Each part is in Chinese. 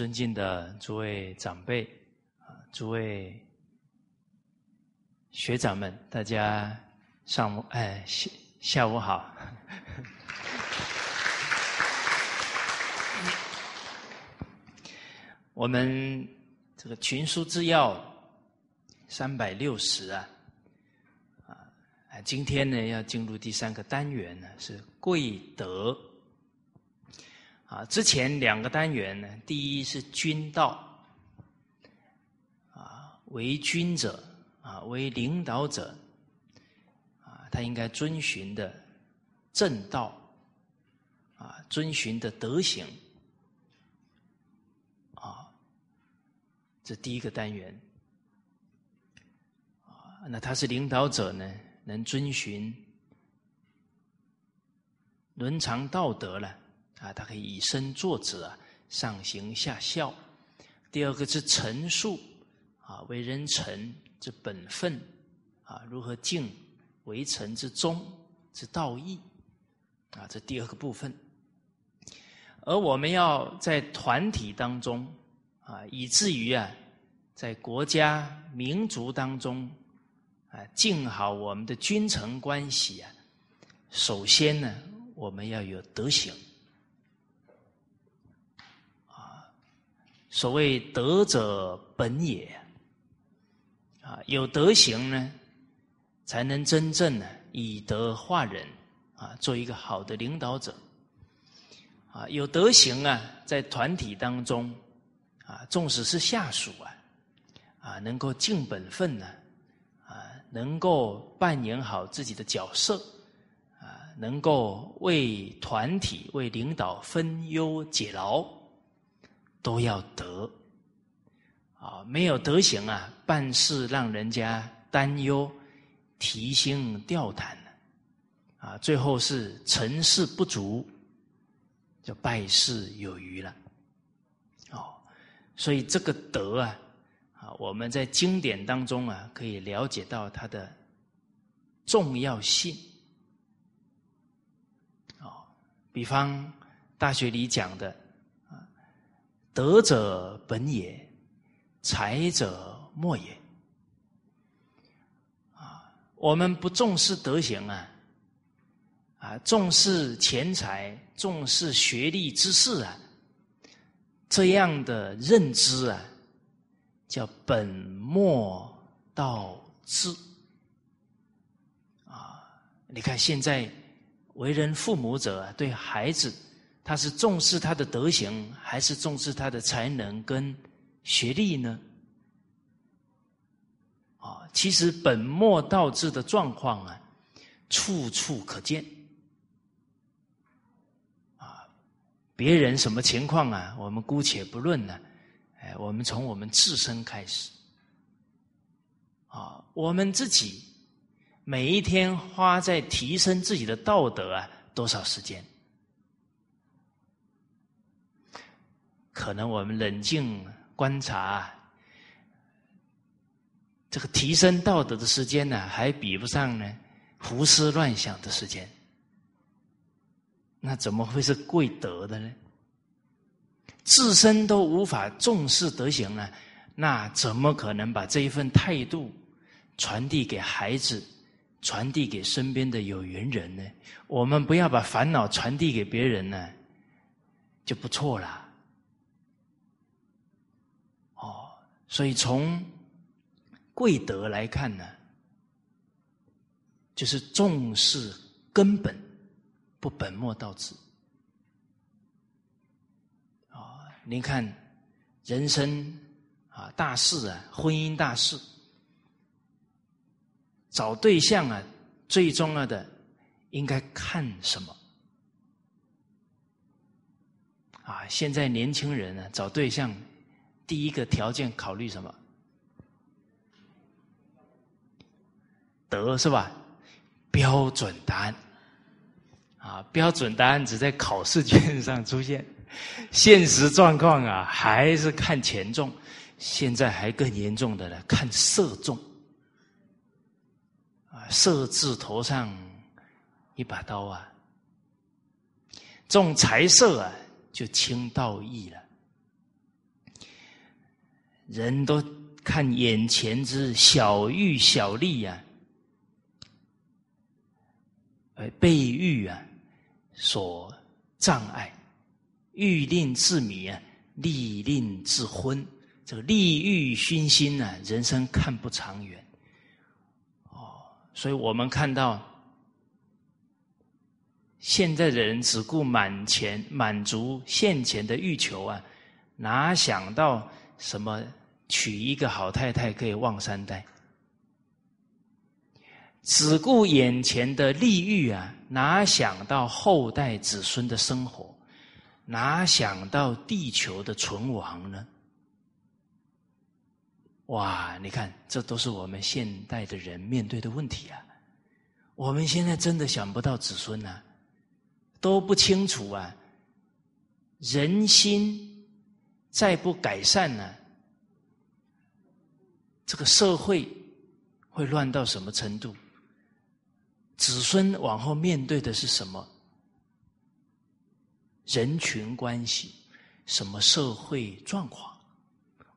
尊敬的诸位长辈啊，诸位学长们，大家上午哎下下午好。我们这个群书之要三百六十啊啊，今天呢要进入第三个单元呢，是贵德。啊，之前两个单元呢，第一是君道，啊，为君者啊，为领导者，啊，他应该遵循的正道，啊，遵循的德行，啊，这第一个单元，啊，那他是领导者呢，能遵循伦常道德了。啊，他可以以身作则，上行下效。第二个是陈述，啊，为人臣之本分，啊，如何敬为臣之忠之道义，啊，这第二个部分。而我们要在团体当中，啊，以至于啊，在国家民族当中，啊，敬好我们的君臣关系啊，首先呢，我们要有德行。所谓德者本也，啊，有德行呢，才能真正呢以德化人，啊，做一个好的领导者，啊，有德行啊，在团体当中，啊，纵使是下属啊，啊，能够尽本分呢，啊，能够扮演好自己的角色，啊，能够为团体、为领导分忧解劳。都要德啊，没有德行啊，办事让人家担忧、提心吊胆啊，最后是成事不足，就败事有余了。哦，所以这个德啊，啊，我们在经典当中啊，可以了解到它的重要性。哦，比方大学里讲的。德者本也，才者末也。啊，我们不重视德行啊，啊，重视钱财，重视学历知识啊，这样的认知啊，叫本末倒置。啊，你看现在为人父母者对孩子。他是重视他的德行，还是重视他的才能跟学历呢？啊，其实本末倒置的状况啊，处处可见。啊，别人什么情况啊？我们姑且不论呢。哎，我们从我们自身开始。啊，我们自己每一天花在提升自己的道德啊，多少时间？可能我们冷静观察，这个提升道德的时间呢，还比不上呢胡思乱想的时间。那怎么会是贵德的呢？自身都无法重视德行呢，那怎么可能把这一份态度传递给孩子，传递给身边的有缘人呢？我们不要把烦恼传递给别人呢，就不错了。所以从贵德来看呢，就是重视根本，不本末倒置。啊，您看人生啊大事啊，婚姻大事，找对象啊，最重要的应该看什么？啊，现在年轻人呢，找对象。第一个条件考虑什么？德是吧？标准答案啊，标准答案只在考试卷上出现，现实状况啊还是看权重。现在还更严重的了，看色重啊，色字头上一把刀啊，重财色啊就轻道义了。人都看眼前之小欲小利呀，而被欲啊所障碍，欲令自迷啊，利令自昏。这个利欲熏心呢，人生看不长远。哦，所以我们看到现在的人只顾满钱满足现前的欲求啊，哪想到什么？娶一个好太太可以旺三代，只顾眼前的利欲啊，哪想到后代子孙的生活？哪想到地球的存亡呢？哇！你看，这都是我们现代的人面对的问题啊！我们现在真的想不到子孙呢，都不清楚啊。人心再不改善呢？这个社会会乱到什么程度？子孙往后面对的是什么人群关系？什么社会状况？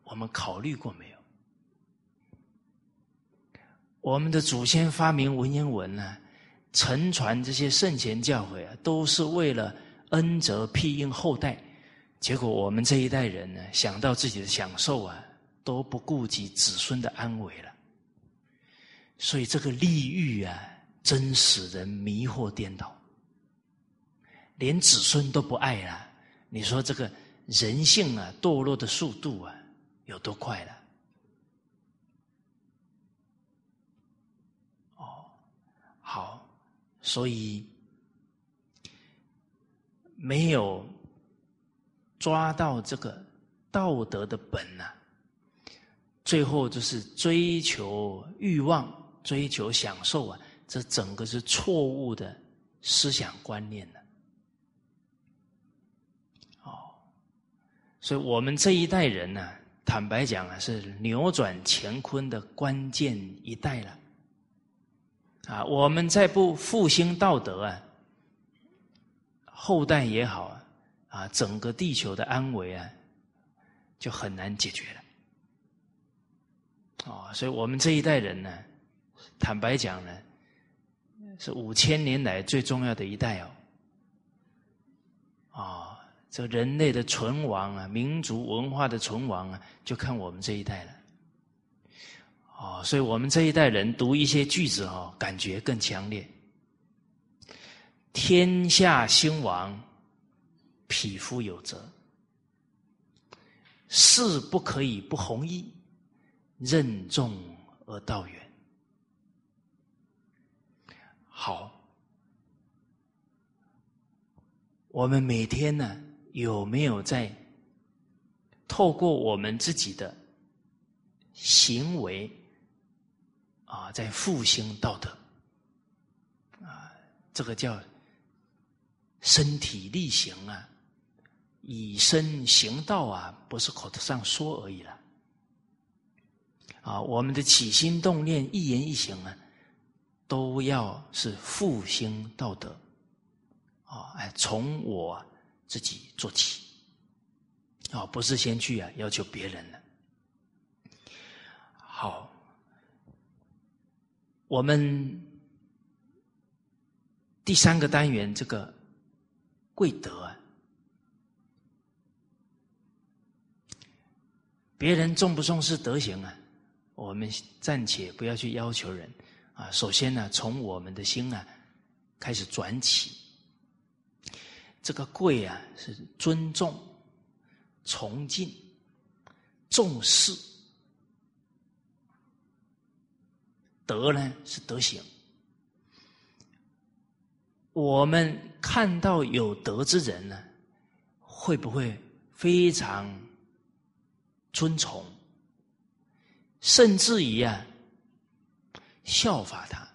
我们考虑过没有？我们的祖先发明文言文呢，承传这些圣贤教诲啊，都是为了恩泽庇荫后代。结果我们这一代人呢，想到自己的享受啊。都不顾及子孙的安危了，所以这个利欲啊，真使人迷惑颠倒，连子孙都不爱了。你说这个人性啊，堕落的速度啊，有多快了？哦，好，所以没有抓到这个道德的本呐。最后就是追求欲望、追求享受啊，这整个是错误的思想观念呢。哦，所以我们这一代人呢，坦白讲啊，是扭转乾坤的关键一代了。啊，我们再不复兴道德啊，后代也好啊，啊，整个地球的安危啊，就很难解决了。哦，所以我们这一代人呢，坦白讲呢，是五千年来最重要的一代哦。啊，这人类的存亡啊，民族文化的存亡啊，就看我们这一代了。哦，所以我们这一代人读一些句子哦，感觉更强烈。天下兴亡，匹夫有责，事不可以不弘毅。任重而道远。好，我们每天呢有没有在透过我们自己的行为啊，在复兴道德啊？这个叫身体力行啊，以身行道啊，不是口头上说而已了。啊，我们的起心动念、一言一行啊，都要是复兴道德。啊，哎，从我自己做起。啊，不是先去啊要求别人了。好，我们第三个单元这个贵德啊，别人重不重视德行啊？我们暂且不要去要求人啊，首先呢，从我们的心啊开始转起。这个贵啊，是尊重、崇敬、重视；德呢，是德行。我们看到有德之人呢，会不会非常尊崇？甚至于啊，效法他，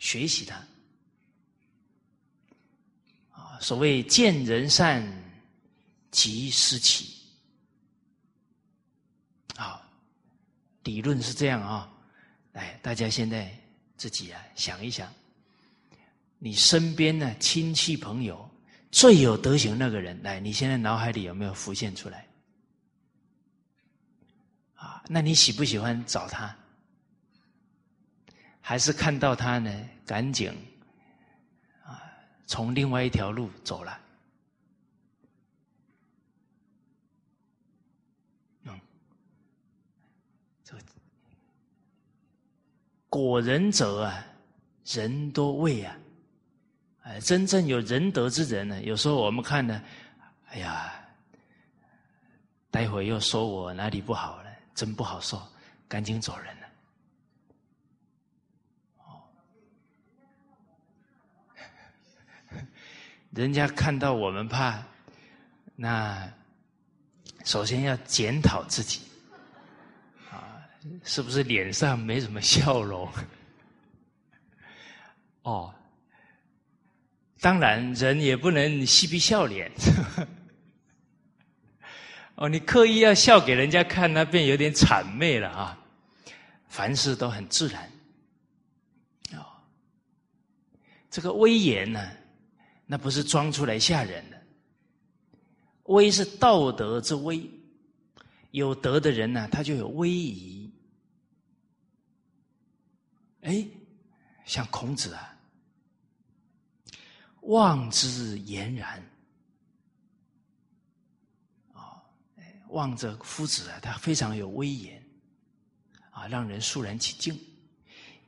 学习他。啊，所谓见人善，即思齐。啊，理论是这样啊。来，大家现在自己啊想一想，你身边的亲戚朋友最有德行那个人，来，你现在脑海里有没有浮现出来？那你喜不喜欢找他？还是看到他呢，赶紧啊，从另外一条路走了？嗯，这果仁者啊，人多畏啊。哎，真正有仁德之人呢，有时候我们看呢，哎呀，待会又说我哪里不好，真不好受，赶紧走人了。哦，人家看到我们怕，那首先要检讨自己，啊，是不是脸上没什么笑容？哦。当然，人也不能嬉皮笑脸。哦，你刻意要笑给人家看，那便有点谄媚了啊！凡事都很自然。哦，这个威严呢，那不是装出来吓人的。威是道德之威，有德的人呢，他就有威仪。哎，像孔子啊。望之俨然，啊，望着夫子啊，他非常有威严，啊，让人肃然起敬；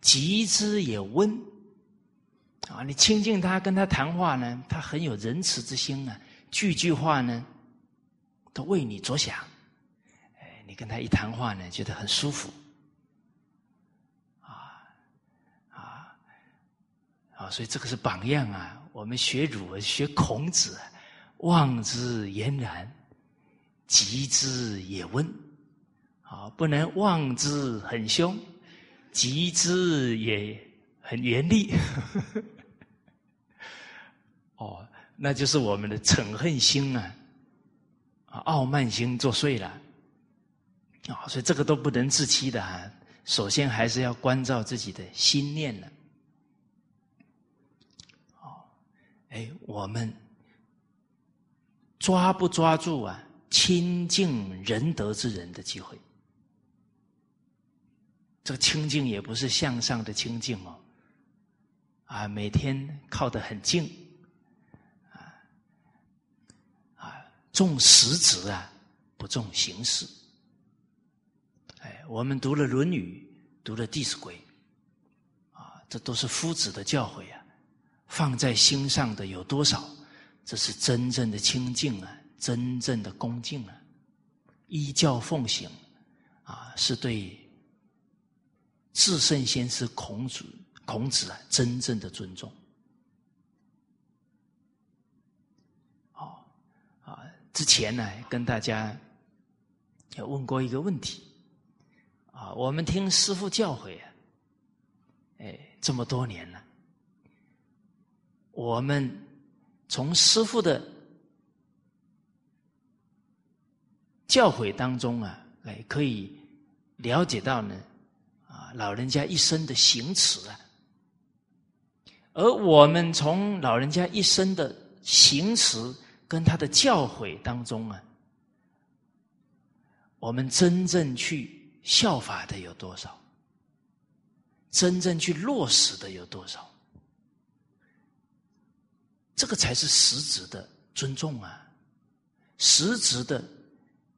极之也温，啊，你亲近他，跟他谈话呢，他很有仁慈之心啊，句句话呢，都为你着想，哎，你跟他一谈话呢，觉得很舒服，啊，啊，啊，所以这个是榜样啊。我们学儒，学孔子，望之俨然，急之也温。啊，不能望之很凶，急之也很严厉。哦，那就是我们的嗔恨心啊，傲慢心作祟了。啊，所以这个都不能自欺的啊。首先还是要关照自己的心念了。哎，我们抓不抓住啊？亲近仁德之人的机会，这个清净也不是向上的清净哦，啊，每天靠得很近，啊啊，重实质啊，不重形式。哎，我们读了《论语》，读了《弟子规》，啊，这都是夫子的教诲啊。放在心上的有多少？这是真正的清净啊，真正的恭敬啊，依教奉行啊，是对至圣先师孔子孔子啊真正的尊重。哦啊，之前呢跟大家有问过一个问题啊，我们听师父教诲啊，哎，这么多年了。我们从师傅的教诲当中啊，哎，可以了解到呢，啊，老人家一生的行持啊，而我们从老人家一生的行持跟他的教诲当中啊，我们真正去效法的有多少？真正去落实的有多少？这个才是实质的尊重啊，实质的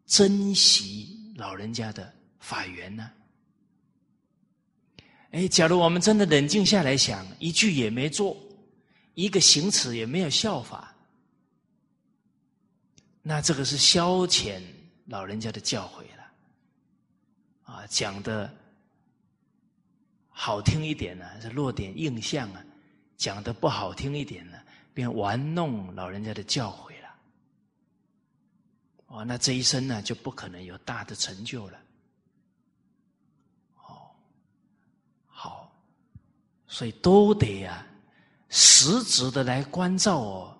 珍惜老人家的法缘呢。哎，假如我们真的冷静下来想，一句也没做，一个行持也没有效法，那这个是消遣老人家的教诲了。啊，讲的好听一点呢，是落点印象啊；讲的不好听一点呢。便玩弄老人家的教诲，哦，那这一生呢就不可能有大的成就了。哦，好，所以都得呀，实质的来关照哦，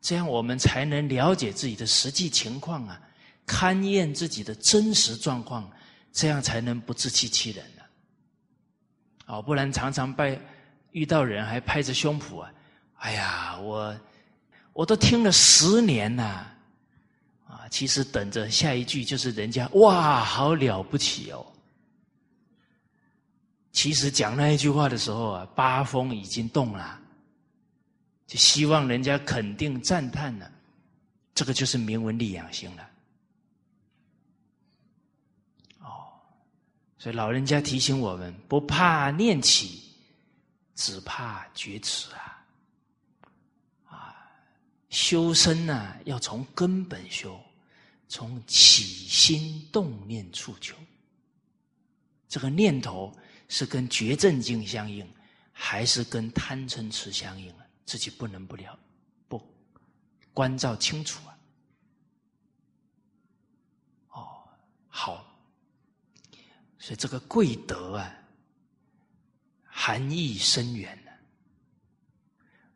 这样我们才能了解自己的实际情况啊，勘验自己的真实状况，这样才能不自欺欺人呢。哦，不然常常被遇到人还拍着胸脯啊。哎呀，我我都听了十年了，其实等着下一句就是人家哇，好了不起哦。其实讲那一句话的时候啊，八风已经动了，就希望人家肯定赞叹呢。这个就是明文立养心了。哦，所以老人家提醒我们：不怕念起，只怕觉迟啊！啊，修身呢，要从根本修，从起心动念处求。这个念头。是跟觉正境相应，还是跟贪嗔痴相应啊？自己不能不了，不关照清楚啊！哦，好，所以这个贵德啊，含义深远呢。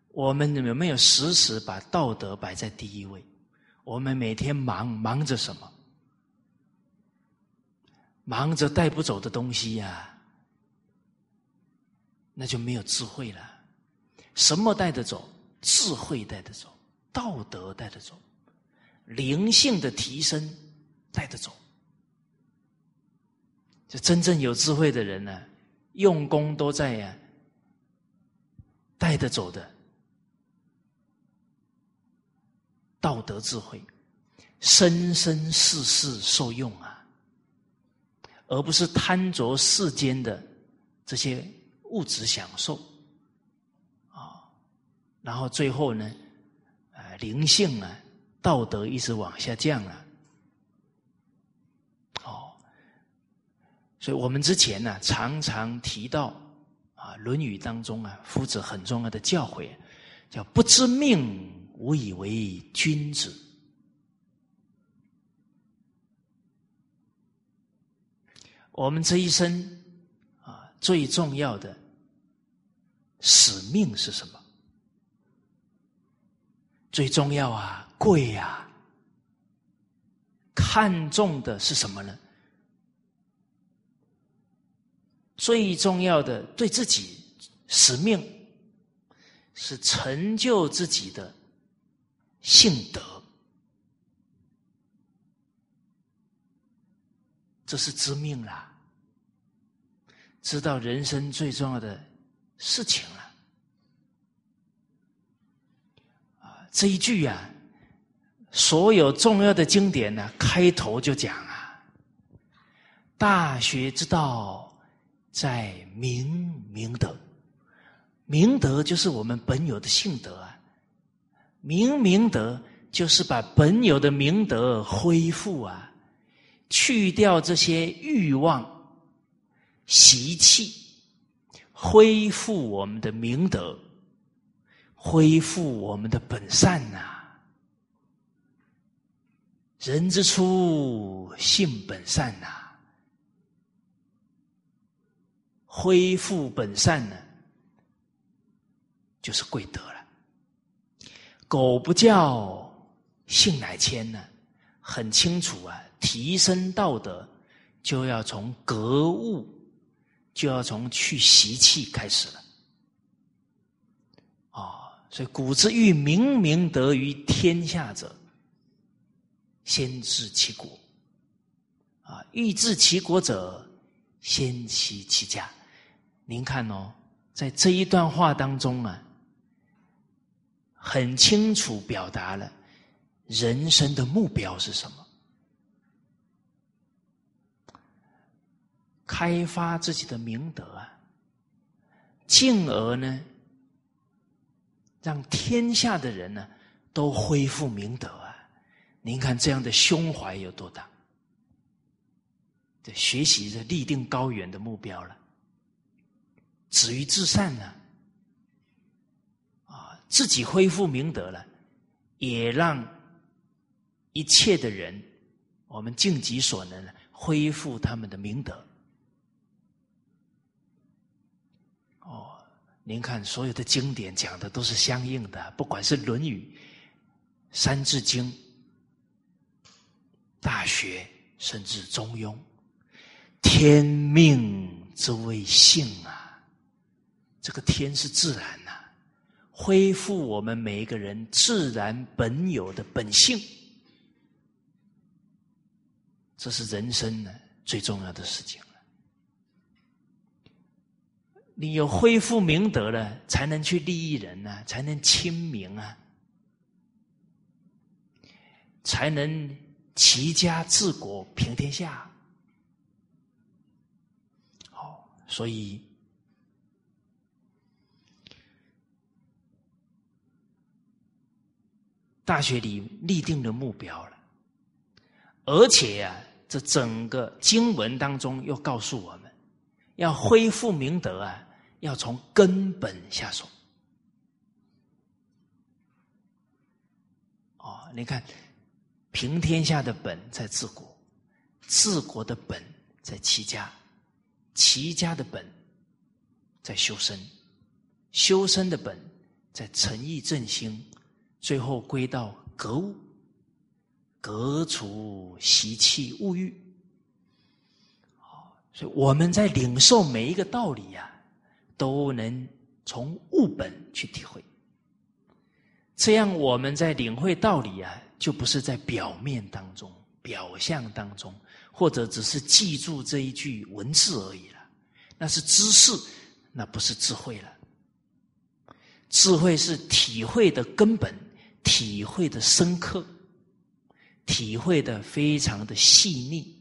我们有没有时时把道德摆在第一位？我们每天忙忙着什么？忙着带不走的东西呀！那就没有智慧了。什么带得走？智慧带得走，道德带得走，灵性的提升带得走。这真正有智慧的人呢，用功都在呀，带得走的道德智慧，生生世世受用啊，而不是贪着世间的这些。物质享受，啊，然后最后呢，呃，灵性啊，道德一直往下降啊，哦，所以我们之前呢，常常提到啊，《论语》当中啊，夫子很重要的教诲，叫“不知命，无以为君子”。我们这一生啊，最重要的。使命是什么？最重要啊，贵呀！看重的是什么呢？最重要的对自己使命是成就自己的性德，这是知命啦。知道人生最重要的。事情了啊！这一句啊，所有重要的经典呢，开头就讲啊，《大学之道，在明明德》，明德就是我们本有的性德啊，明明德就是把本有的明德恢复啊，去掉这些欲望习气。恢复我们的明德，恢复我们的本善呐！人之初，性本善呐。恢复本善呢，就是贵德了。苟不教，性乃迁呢，很清楚啊。提升道德，就要从格物。就要从去习气开始了，哦，所以古之欲明明德于天下者，先治其国，啊，欲治其国者，先齐其家。您看哦，在这一段话当中啊，很清楚表达了人生的目标是什么。开发自己的明德啊，进而呢，让天下的人呢都恢复明德啊！您看这样的胸怀有多大？这学习的立定高远的目标了，止于至善呢，自己恢复明德了，也让一切的人，我们尽己所能恢复他们的明德。哦您看，所有的经典讲的都是相应的，不管是《论语》《三字经》《大学》，甚至《中庸》，天命之谓性啊！这个天是自然呐，恢复我们每一个人自然本有的本性，这是人生呢最重要的事情了。你有恢复明德了，才能去利益人呢，才能亲民啊，才能齐家治国平天下。好，所以大学里立定的目标了，而且呀，这整个经文当中又告诉我们。要恢复明德啊，要从根本下手。哦，你看，平天下的本在治国，治国的本在齐家，齐家的本在修身，修身的本在诚意正心，最后归到格物，革除习气物欲。所以我们在领受每一个道理呀，都能从物本去体会。这样我们在领会道理啊，就不是在表面当中、表象当中，或者只是记住这一句文字而已了。那是知识，那不是智慧了。智慧是体会的根本，体会的深刻，体会的非常的细腻。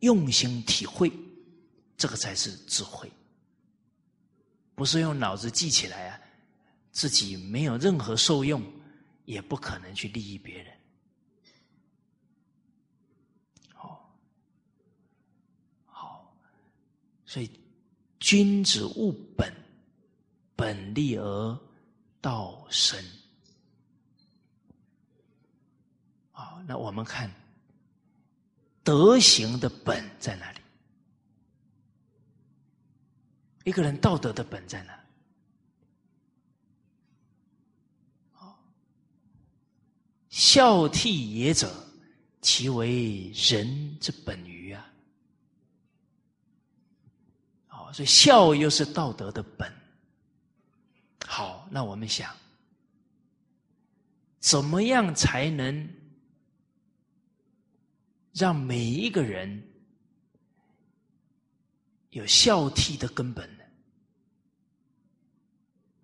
用心体会，这个才是智慧，不是用脑子记起来啊，自己没有任何受用，也不可能去利益别人。好，好，所以君子务本，本立而道生。好，那我们看。德行的本在哪里？一个人道德的本在哪？孝悌也者，其为人之本于啊！好，所以孝又是道德的本。好，那我们想，怎么样才能？让每一个人有孝悌的根本？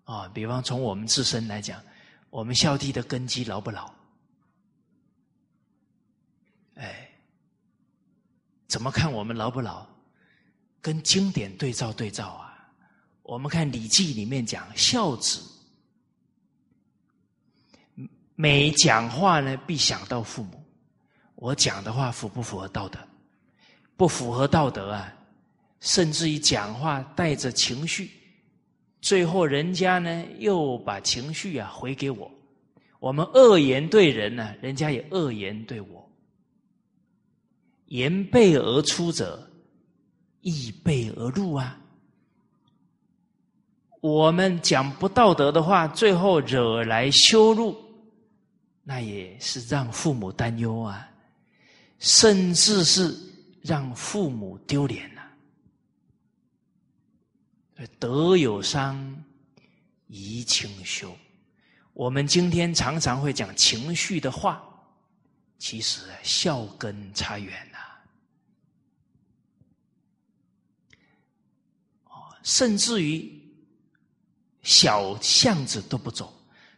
啊，比方从我们自身来讲，我们孝悌的根基牢不牢？哎，怎么看我们牢不牢？跟经典对照对照啊！我们看《礼记》里面讲孝子，每讲话呢，必想到父母。我讲的话符不符合道德？不符合道德啊！甚至于讲话带着情绪，最后人家呢又把情绪啊回给我。我们恶言对人呢，人家也恶言对我。言背而出者，亦背而入啊！我们讲不道德的话，最后惹来羞辱，那也是让父母担忧啊！甚至是让父母丢脸了。德有伤，贻亲羞。我们今天常常会讲情绪的话，其实孝根差远了。哦，甚至于小巷子都不走，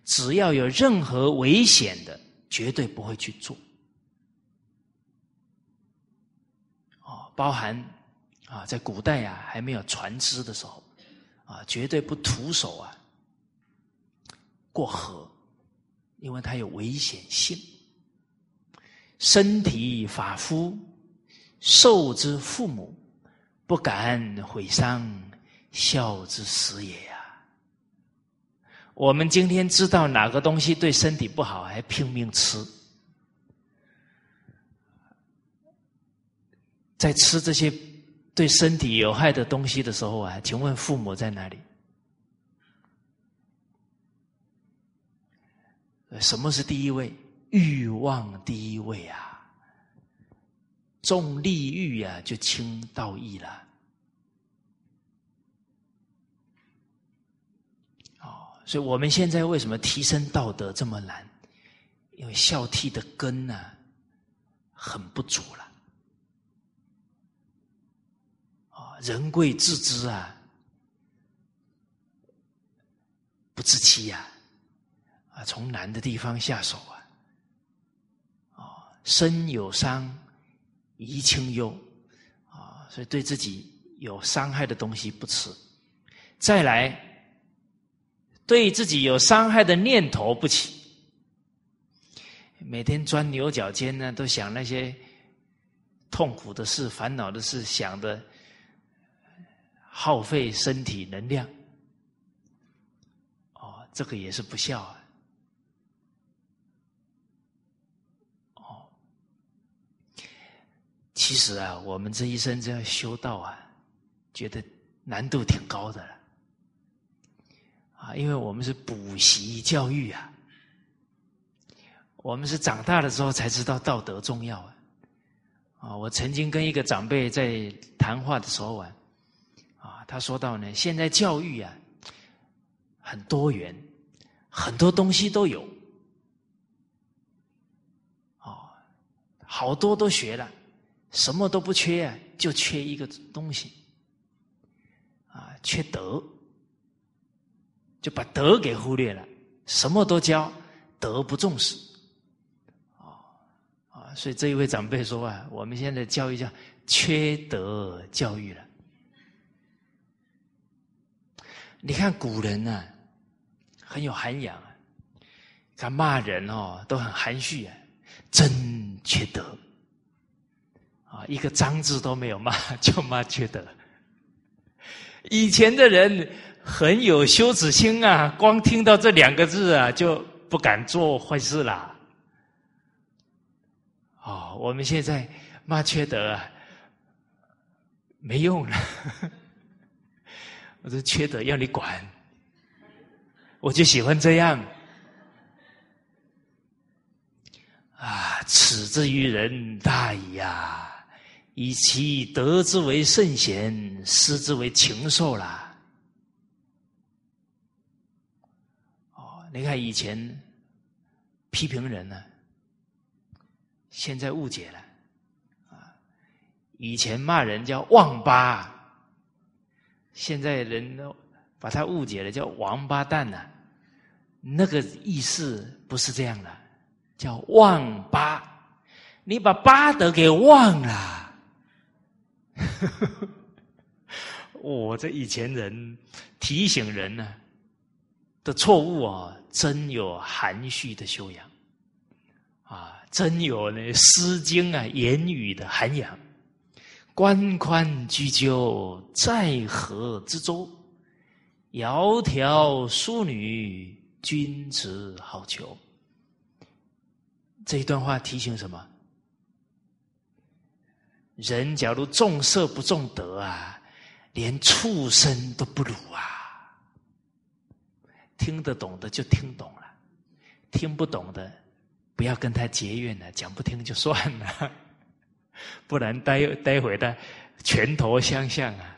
只要有任何危险的，绝对不会去做。包含啊，在古代啊，还没有船只的时候，啊，绝对不徒手啊过河，因为它有危险性。身体发肤，受之父母，不敢毁伤，孝之始也呀。我们今天知道哪个东西对身体不好，还拼命吃。在吃这些对身体有害的东西的时候啊，请问父母在哪里？什么是第一位？欲望第一位啊！重利欲啊，就轻道义了。哦，所以我们现在为什么提升道德这么难？因为孝悌的根呢，很不足了。人贵自知啊，不自欺呀，啊，从难的地方下手啊，啊，身有伤，贻亲忧，啊，所以对自己有伤害的东西不吃，再来，对自己有伤害的念头不起，每天钻牛角尖呢，都想那些痛苦的事、烦恼的事，想的。耗费身体能量，哦，这个也是不孝啊。哦，其实啊，我们这一生这样修道啊，觉得难度挺高的了啊，因为我们是补习教育啊，我们是长大的时候才知道道德重要啊。啊，我曾经跟一个长辈在谈话的时候啊。他说到呢，现在教育啊很多元，很多东西都有，哦，好多都学了，什么都不缺啊，就缺一个东西，啊，缺德，就把德给忽略了，什么都教，德不重视，啊啊，所以这一位长辈说啊，我们现在教育叫缺德教育了。你看古人呢，很有涵养啊，他骂人哦都很含蓄啊，真缺德啊，一个脏字都没有骂，就骂缺德。以前的人很有羞耻心啊，光听到这两个字啊，就不敢做坏事啦。哦，我们现在骂缺德啊，没用了。我说缺德要你管，我就喜欢这样。啊，耻之于人大矣呀！以其德之为圣贤，失之为禽兽啦。哦，你看以前批评人呢，现在误解了啊。以前骂人叫忘八。现在人都把他误解了，叫王八蛋呐。那个意思不是这样的，叫忘八。你把八德给忘了。我这以前人提醒人呢的错误啊，真有含蓄的修养啊，真有那《诗经》啊言语的涵养。关宽雎鸠，在河之洲。窈窕淑女，君子好逑。这一段话提醒什么？人假如重色不重德啊，连畜生都不如啊！听得懂的就听懂了，听不懂的不要跟他结怨了，讲不听就算了。不然待待会的拳头相向啊，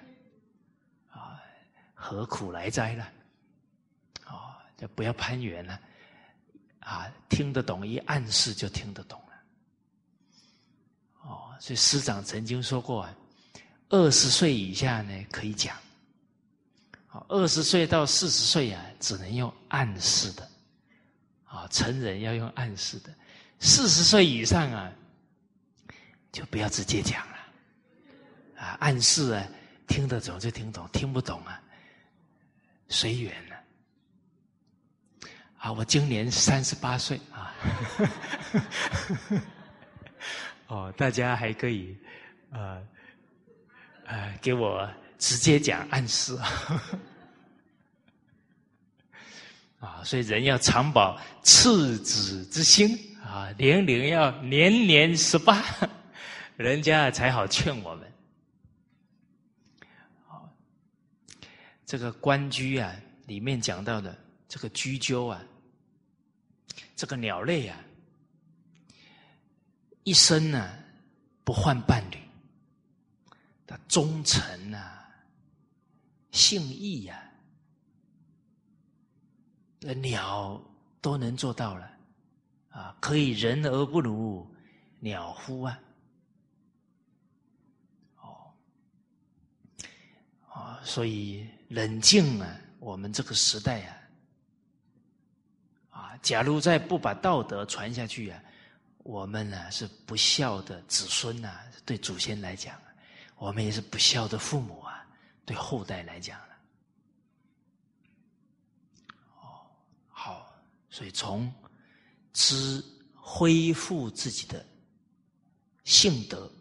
啊，何苦来哉呢？啊，就不要攀缘了，啊，听得懂一暗示就听得懂了。哦，所以师长曾经说过啊，二十岁以下呢可以讲，好，二十岁到四十岁啊只能用暗示的，啊，成人要用暗示的，四十岁以上啊。就不要直接讲了，啊，暗示啊，听得懂就听懂，听不懂啊，随缘了。啊，我今年三十八岁啊，哦，大家还可以，呃，呃，给我直接讲暗示啊，啊，所以人要常保赤子之心啊，年龄要年年十八。人家才好劝我们。好，这个关雎啊，里面讲到的这个雎鸠啊，这个鸟类啊，一生呢不换伴侣，它忠诚啊，信义呀，那鸟都能做到了啊，可以人而不如鸟乎啊。所以冷静啊，我们这个时代啊，啊，假如再不把道德传下去啊，我们呢是不孝的子孙呐，对祖先来讲，我们也是不孝的父母啊，对后代来讲。哦，好，所以从知恢复自己的性德，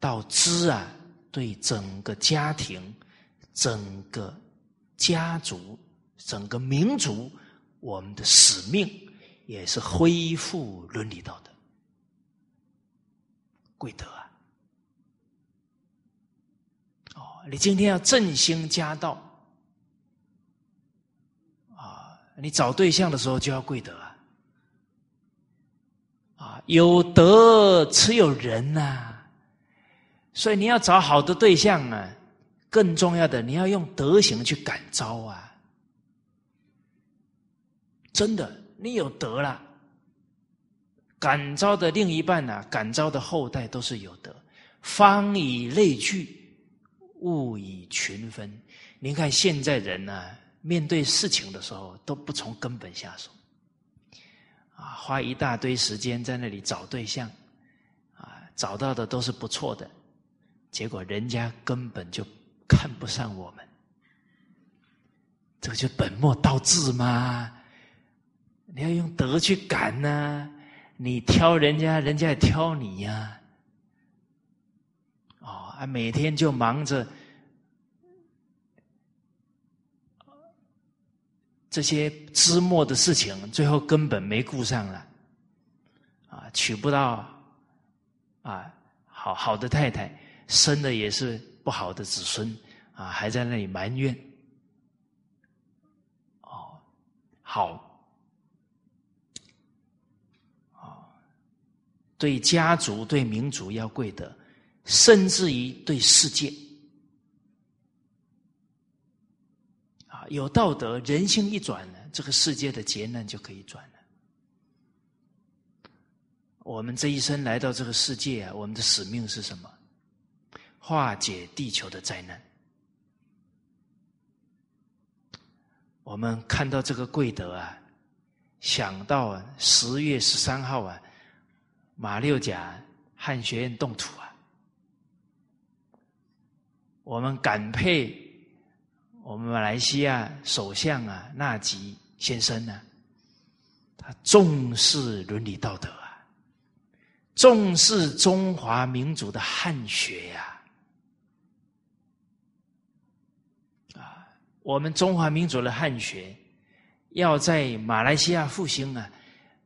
到知啊。对整个家庭、整个家族、整个民族，我们的使命也是恢复伦理道德、贵德啊！哦，你今天要振兴家道啊！你找对象的时候就要贵德啊！啊，有德只有人呐！所以你要找好的对象啊，更重要的，你要用德行去感召啊！真的，你有德了，感召的另一半呢，感召的后代都是有德。方以类聚，物以群分。您看现在人呢，面对事情的时候都不从根本下手，啊，花一大堆时间在那里找对象，啊，找到的都是不错的。结果人家根本就看不上我们，这个就本末倒置嘛？你要用德去赶呢，你挑人家，人家也挑你呀。哦，啊，每天就忙着这些枝末的事情，最后根本没顾上了，啊，娶不到啊好好的太太。生的也是不好的子孙啊，还在那里埋怨。哦，好，哦，对家族、对民族要贵德，甚至于对世界啊，有道德，人心一转呢，这个世界的劫难就可以转了。我们这一生来到这个世界啊，我们的使命是什么？化解地球的灾难。我们看到这个贵德啊，想到，十月十三号啊，马六甲汉学院动土啊，我们感佩我们马来西亚首相啊纳吉先生呢，他重视伦理道德啊，重视中华民族的汉学呀。我们中华民族的汉学要在马来西亚复兴啊，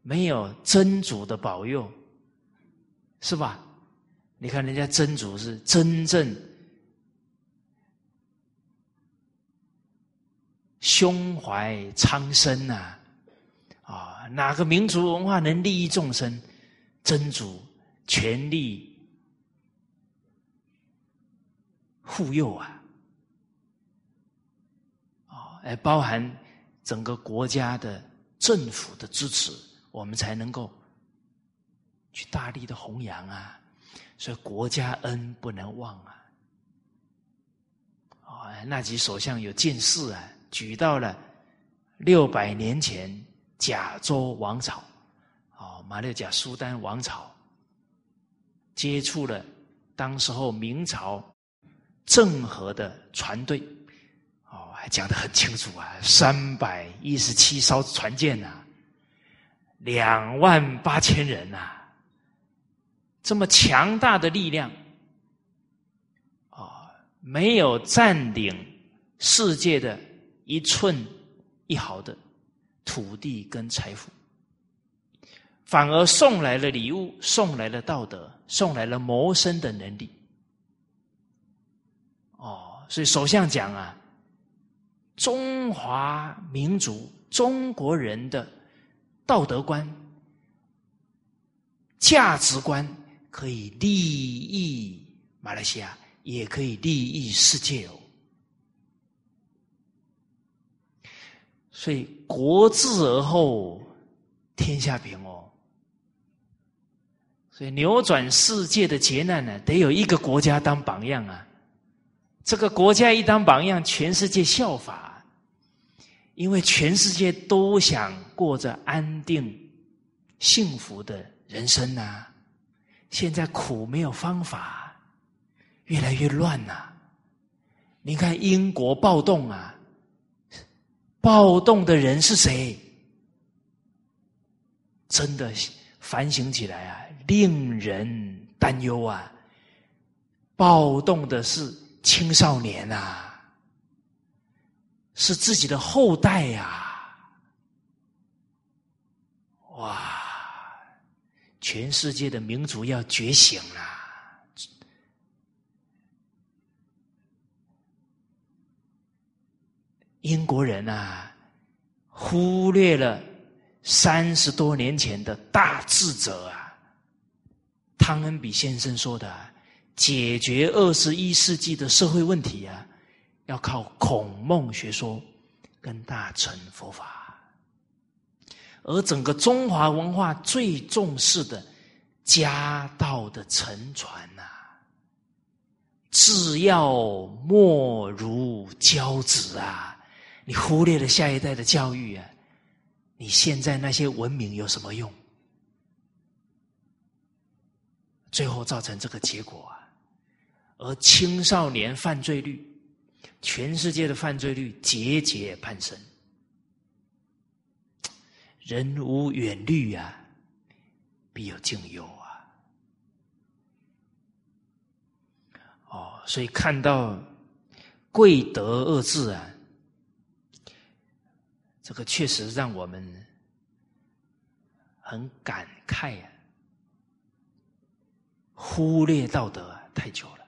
没有真主的保佑，是吧？你看人家真主是真正胸怀苍生呐，啊，哪个民族文化能利益众生？真主全力护佑啊！哎，包含整个国家的政府的支持，我们才能够去大力的弘扬啊！所以国家恩不能忘啊！哦，那几首相有见识啊，举到了六百年前甲州王朝，哦，马六甲苏丹王朝接触了当时候明朝郑和的船队。讲得很清楚啊，三百一十七艘船舰呐，两万八千人呐，这么强大的力量啊，没有占领世界的一寸一毫的土地跟财富，反而送来了礼物，送来了道德，送来了谋生的能力。哦，所以首相讲啊。中华民族、中国人的道德观、价值观，可以利益马来西亚，也可以利益世界哦。所以国治而后天下平哦。所以扭转世界的劫难呢，得有一个国家当榜样啊。这个国家一当榜样，全世界效法，因为全世界都想过着安定、幸福的人生呐。现在苦没有方法，越来越乱呐。你看英国暴动啊，暴动的人是谁？真的反省起来啊，令人担忧啊！暴动的是青少年啊，是自己的后代呀！哇，全世界的民族要觉醒了。英国人啊，忽略了三十多年前的大智者啊，汤恩比先生说的，解决二十一世纪的社会问题啊，要靠孔孟学说跟大乘佛法，而整个中华文化最重视的家道的承传呐，制要莫如教子啊。你忽略了下一代的教育啊！你现在那些文明有什么用？最后造成这个结果啊！而青少年犯罪率，全世界的犯罪率节节攀升。人无远虑啊，必有近忧啊！哦，所以看到贵德二字啊。这个确实让我们很感慨啊！忽略道德太久了，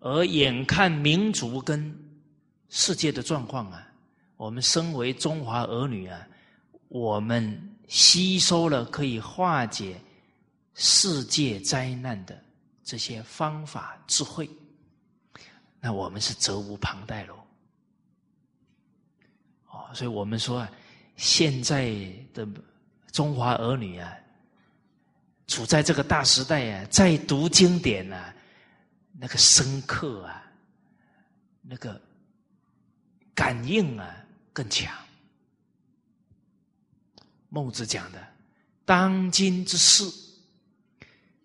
而眼看民族跟世界的状况啊，我们身为中华儿女啊，我们吸收了可以化解世界灾难的这些方法智慧，那我们是责无旁贷喽。哦所以我们说啊，现在的中华儿女啊，处在这个大时代啊，在读经典啊，那个深刻啊，那个感应啊更强。孟子讲的“当今之事，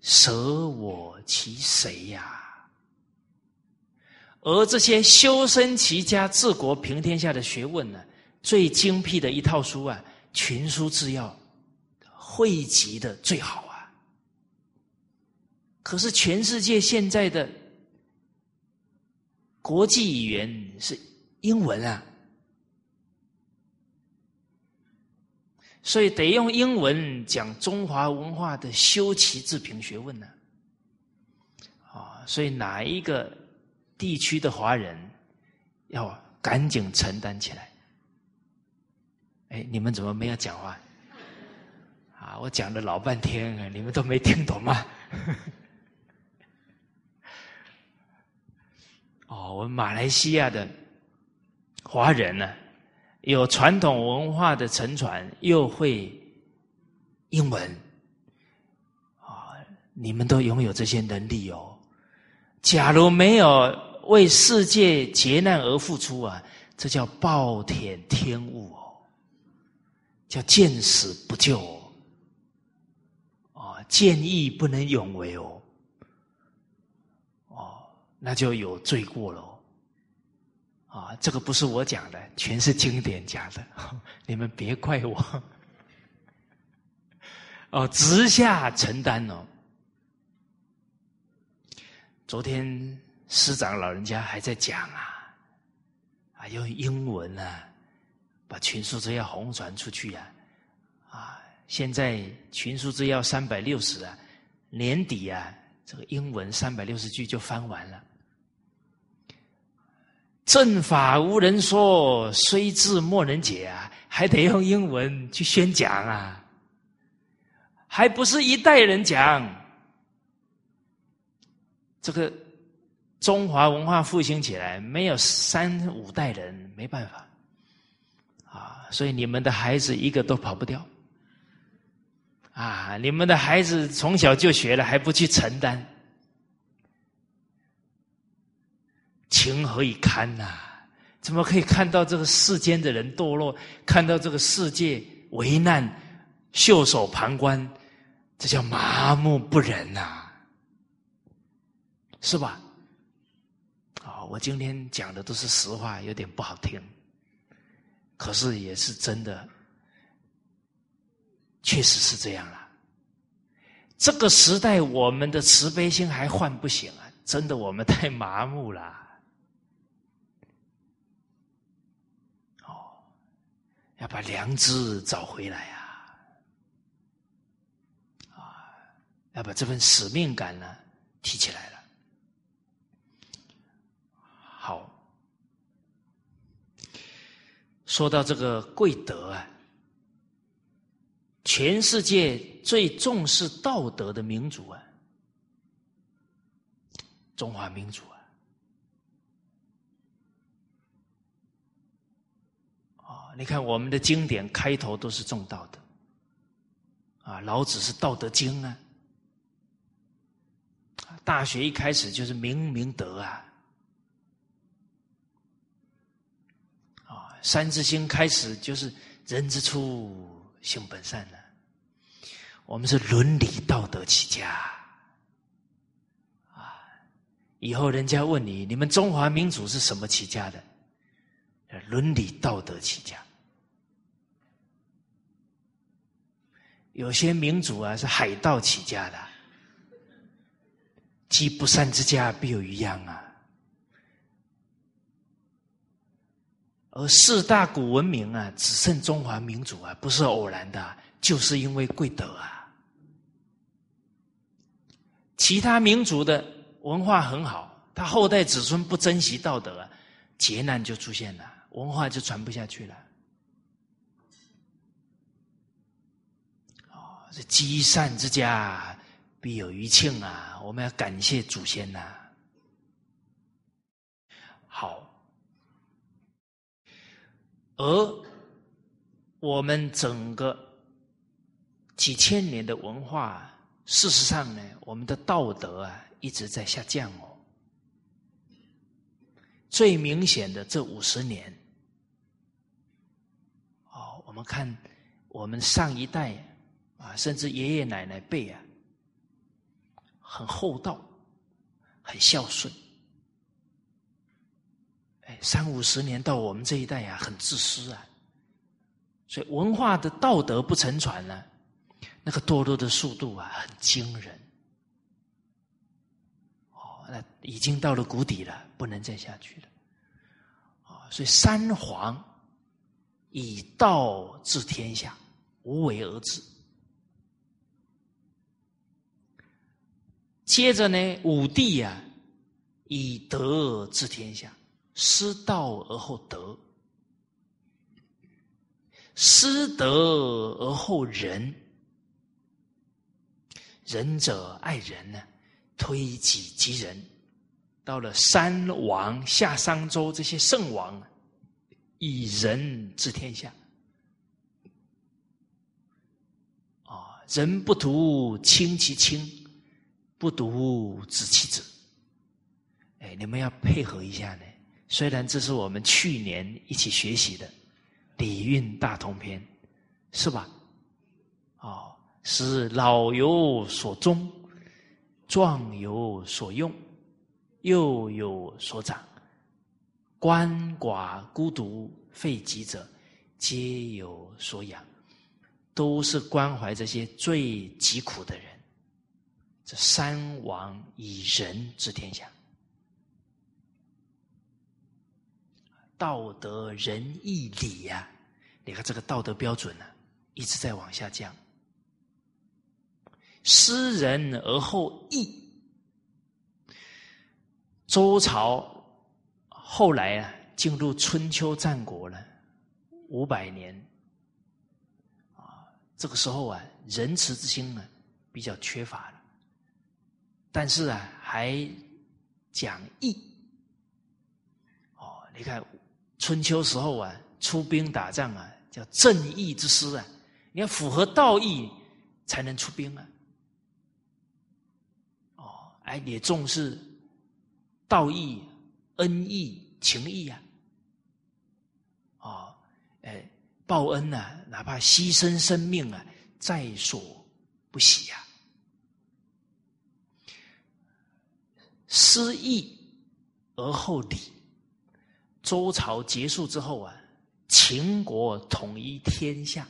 舍我其谁呀？”而这些修身齐家治国平天下的学问呢？最精辟的一套书啊，《群书治要》，汇集的最好啊。可是全世界现在的国际语言是英文啊，所以得用英文讲中华文化的修齐治平学问呢。啊，所以哪一个地区的华人要赶紧承担起来。哎，你们怎么没有讲话？啊，我讲了老半天，你们都没听懂吗？哦，我们马来西亚的华人呢，有传统文化的沉船，又会英文，啊，你们都拥有这些能力哦。假如没有为世界劫难而付出啊，这叫暴殄天物哦。叫见死不救哦，见义不能勇为，哦，那就有罪过了啊！这个不是我讲的，全是经典讲的，你们别怪我 哦，直下承担哦。昨天师长老人家还在讲啊，啊，用英文啊。把群书之要红传出去呀！啊，现在群书之要三百六十啊，年底啊，这个英文三百六十句就翻完了。正法无人说，虽智莫能解啊，还得用英文去宣讲啊，还不是一代人讲。这个中华文化复兴起来，没有三五代人没办法啊。所以你们的孩子一个都跑不掉，啊！你们的孩子从小就学了，还不去承担，情何以堪呐？怎么可以看到这个世间的人堕落，看到这个世界为难，袖手旁观，这叫麻木不仁呐，是吧？啊，我今天讲的都是实话，有点不好听，可是也是真的，确实是这样了。这个时代，我们的慈悲心还唤不醒啊！真的，我们太麻木了。要把良知找回来呀！啊，要把这份使命感呢提起来了。好，说到这个贵德啊，全世界最重视道德的民族啊，中华民族啊。你看，我们的经典开头都是重道的，啊，老子是《道德经》啊，《大学》一开始就是明明德啊，啊，《三字经》开始就是人之初，性本善呢。我们是伦理道德起家，啊，以后人家问你，你们中华民族是什么起家的？伦理道德起家，有些民族啊是海盗起家的，积不善之家必有余殃啊。而四大古文明啊，只剩中华民族啊，不是偶然的，就是因为贵德啊。其他民族的文化很好，他后代子孙不珍惜道德，劫难就出现了。文化就传不下去了。哦，这积善之家必有余庆啊！我们要感谢祖先呐。好，而我们整个几千年的文化，事实上呢，我们的道德啊一直在下降哦。最明显的这五十年。我们看，我们上一代啊，甚至爷爷奶奶辈啊，很厚道，很孝顺。哎，三五十年到我们这一代啊，很自私啊。所以文化的道德不承传呢，那个堕落的速度啊，很惊人。哦，那已经到了谷底了，不能再下去了。啊，所以三皇。以道治天下，无为而治。接着呢，武帝呀，以德治天下，失道而后德，失德而后仁，仁者爱人呢，推己及人。到了三王夏商周这些圣王。以仁治天下，啊，人不独亲其亲，不独子其子。哎，你们要配合一下呢。虽然这是我们去年一起学习的《礼运大同篇》，是吧？哦，是老有所终，壮有所用，幼有所长。鳏寡孤独废疾者，皆有所养，都是关怀这些最疾苦的人。这三王以仁治天下，道德仁义礼呀，你看这个道德标准呢，一直在往下降。失仁而后义，周朝。后来啊，进入春秋战国了，五百年啊，这个时候啊，仁慈之心呢比较缺乏了，但是啊，还讲义。哦，你看春秋时候啊，出兵打仗啊，叫正义之师啊，你要符合道义才能出兵啊。哦，哎，也重视道义。恩义情义呀，啊，哎，报恩呐，哪怕牺牲生命啊，在所不惜呀。失义而后礼，周朝结束之后啊，秦国统一天下，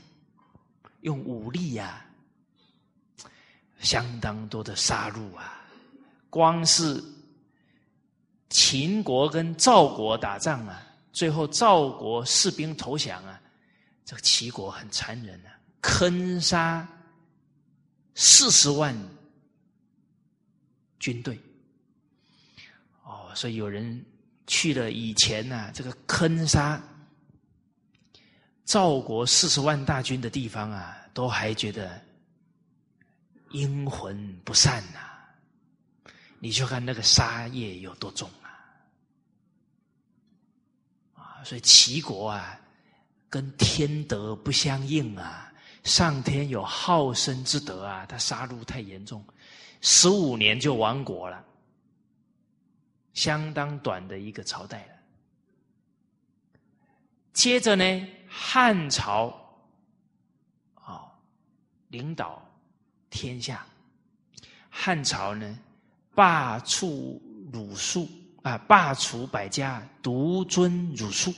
用武力呀，相当多的杀戮啊，光是。秦国跟赵国打仗啊，最后赵国士兵投降啊，这个齐国很残忍啊，坑杀四十万军队。哦，所以有人去了以前呢，这个坑杀赵国四十万大军的地方啊，都还觉得阴魂不散呐。你就看那个杀业有多重。所以齐国啊，跟天德不相应啊，上天有好生之德啊，他杀戮太严重，十五年就亡国了，相当短的一个朝代了。接着呢，汉朝啊，领导天下，汉朝呢，罢黜鲁肃。啊！罢黜百家，独尊儒术，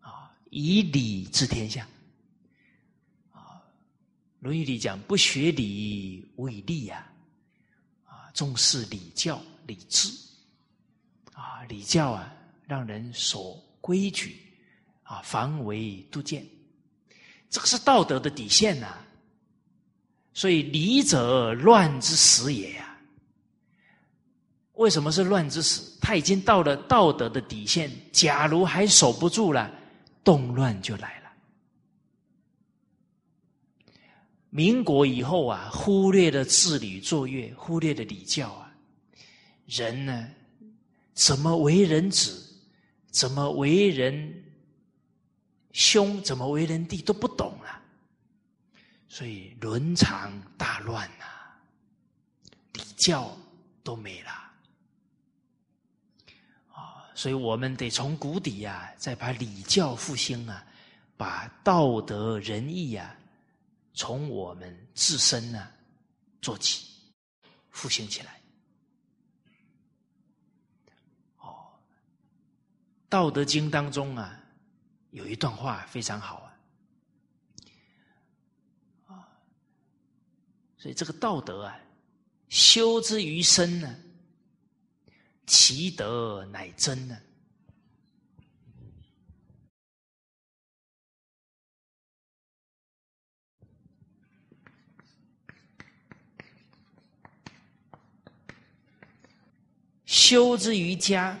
啊，以礼治天下。啊，《论语》里讲：“不学礼，无以立呀。”啊，重视礼教、礼制。啊，礼教啊，让人守规矩，啊，防微杜渐，这个是道德的底线呐。所以，礼者乱之始也呀。为什么是乱之始？他已经到了道德的底线，假如还守不住了，动乱就来了。民国以后啊，忽略了治理作乐，忽略了礼教啊，人呢，怎么为人子，怎么为人兄，怎么为人弟都不懂了，所以伦常大乱呐，礼教都没了。所以我们得从谷底呀，再把礼教复兴啊，把道德仁义啊，从我们自身呢做起，复兴起来。哦，《道德经》当中啊，有一段话非常好啊，啊，所以这个道德啊，修之于身呢。其德乃真呢？修之于家，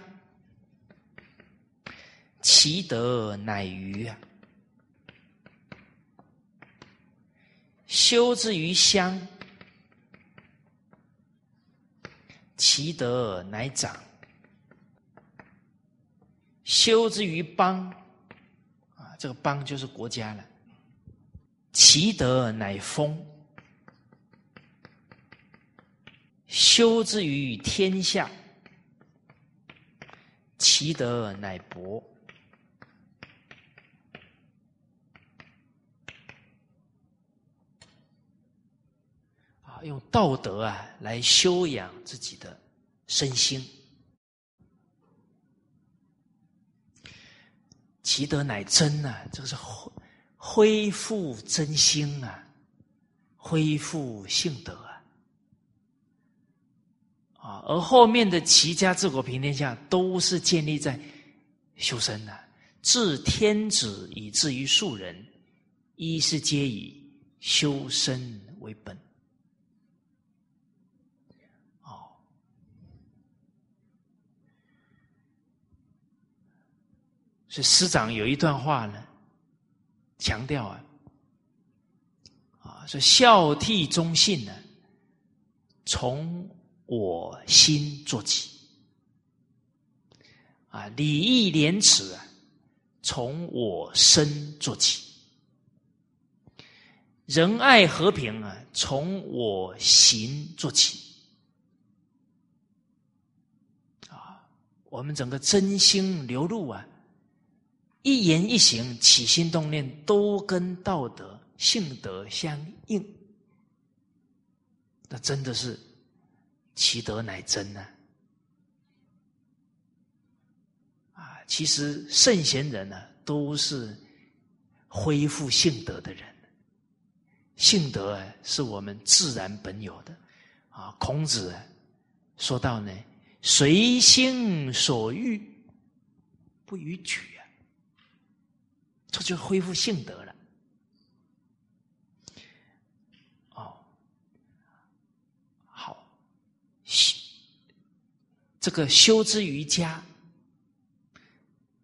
其德乃余啊；修之于乡。其德乃长，修之于邦，啊，这个邦就是国家了。其德乃丰，修之于天下，其德乃博。用道德啊来修养自己的身心，其德乃真啊！这个是恢恢复真心啊，恢复性德啊！啊，而后面的齐家治国平天下，都是建立在修身的，治天子以至于庶人，一是皆以修身为本。所以师长有一段话呢，强调啊，啊说孝悌忠信呢，从我心做起；啊礼义廉耻啊，从我身做起；仁爱和平啊，从我行做起；啊我们整个真心流露啊，一言一行、起心动念都跟道德、性德相应，那真的是其德乃真呢。啊，其实圣贤人呢，都是恢复性德的人。性德，是我们自然本有的。啊，孔子说到呢。随心所欲，不逾矩啊！这就恢复性德了。哦，好，修这个修之瑜伽，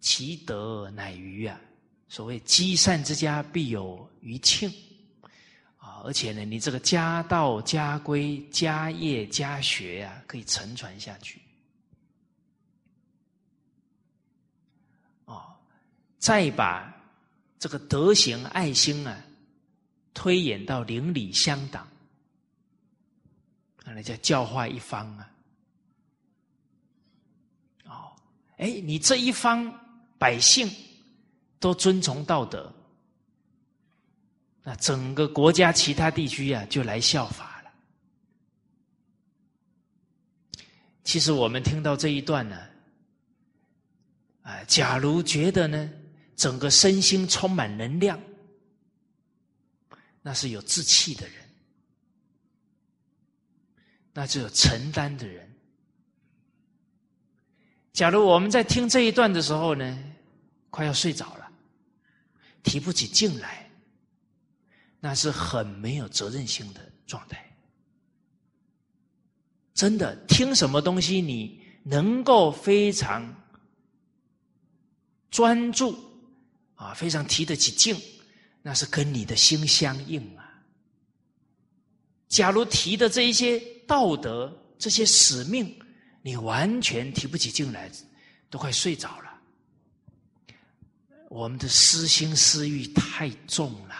其德乃余啊！所谓积善之家，必有余庆啊！而且呢，你这个家道、家规、家业、家学呀，可以承传下去。哦再把这个德行爱心啊，推演到邻里乡党，那叫教化一方啊。哦，哎，你这一方百姓都遵从道德，那整个国家其他地区啊就来效法了。其实我们听到这一段呢，啊，假如觉得呢。整个身心充满能量，那是有志气的人，那是有承担的人。假如我们在听这一段的时候呢，快要睡着了，提不起劲来，那是很没有责任心的状态。真的，听什么东西你能够非常专注。啊，非常提得起劲，那是跟你的心相应啊。假如提的这一些道德、这些使命，你完全提不起劲来，都快睡着了。我们的私心私欲太重了，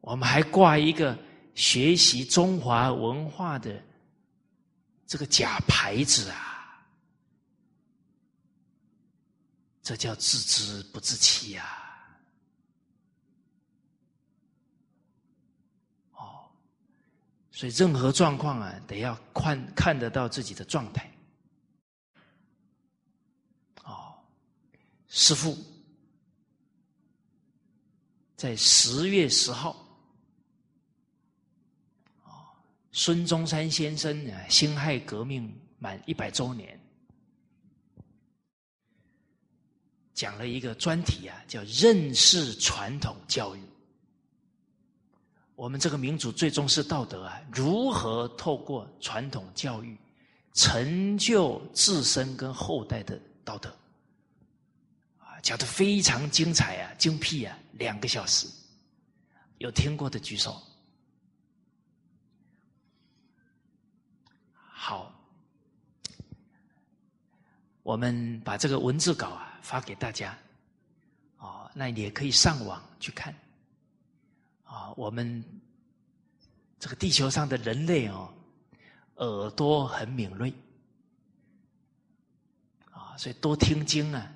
我们还挂一个学习中华文化的这个假牌子啊。这叫自知不自欺呀！哦，所以任何状况啊，得要看看得到自己的状态。哦，师父在十月十号，哦，孙中山先生啊，辛亥革命满一百周年。讲了一个专题啊，叫认识传统教育。我们这个民主最重视道德啊，如何透过传统教育成就自身跟后代的道德？啊，讲的非常精彩啊，精辟啊，两个小时，有听过的举手。好，我们把这个文字稿啊。发给大家，哦，那你也可以上网去看，啊，我们这个地球上的人类哦，耳朵很敏锐，啊，所以多听经啊，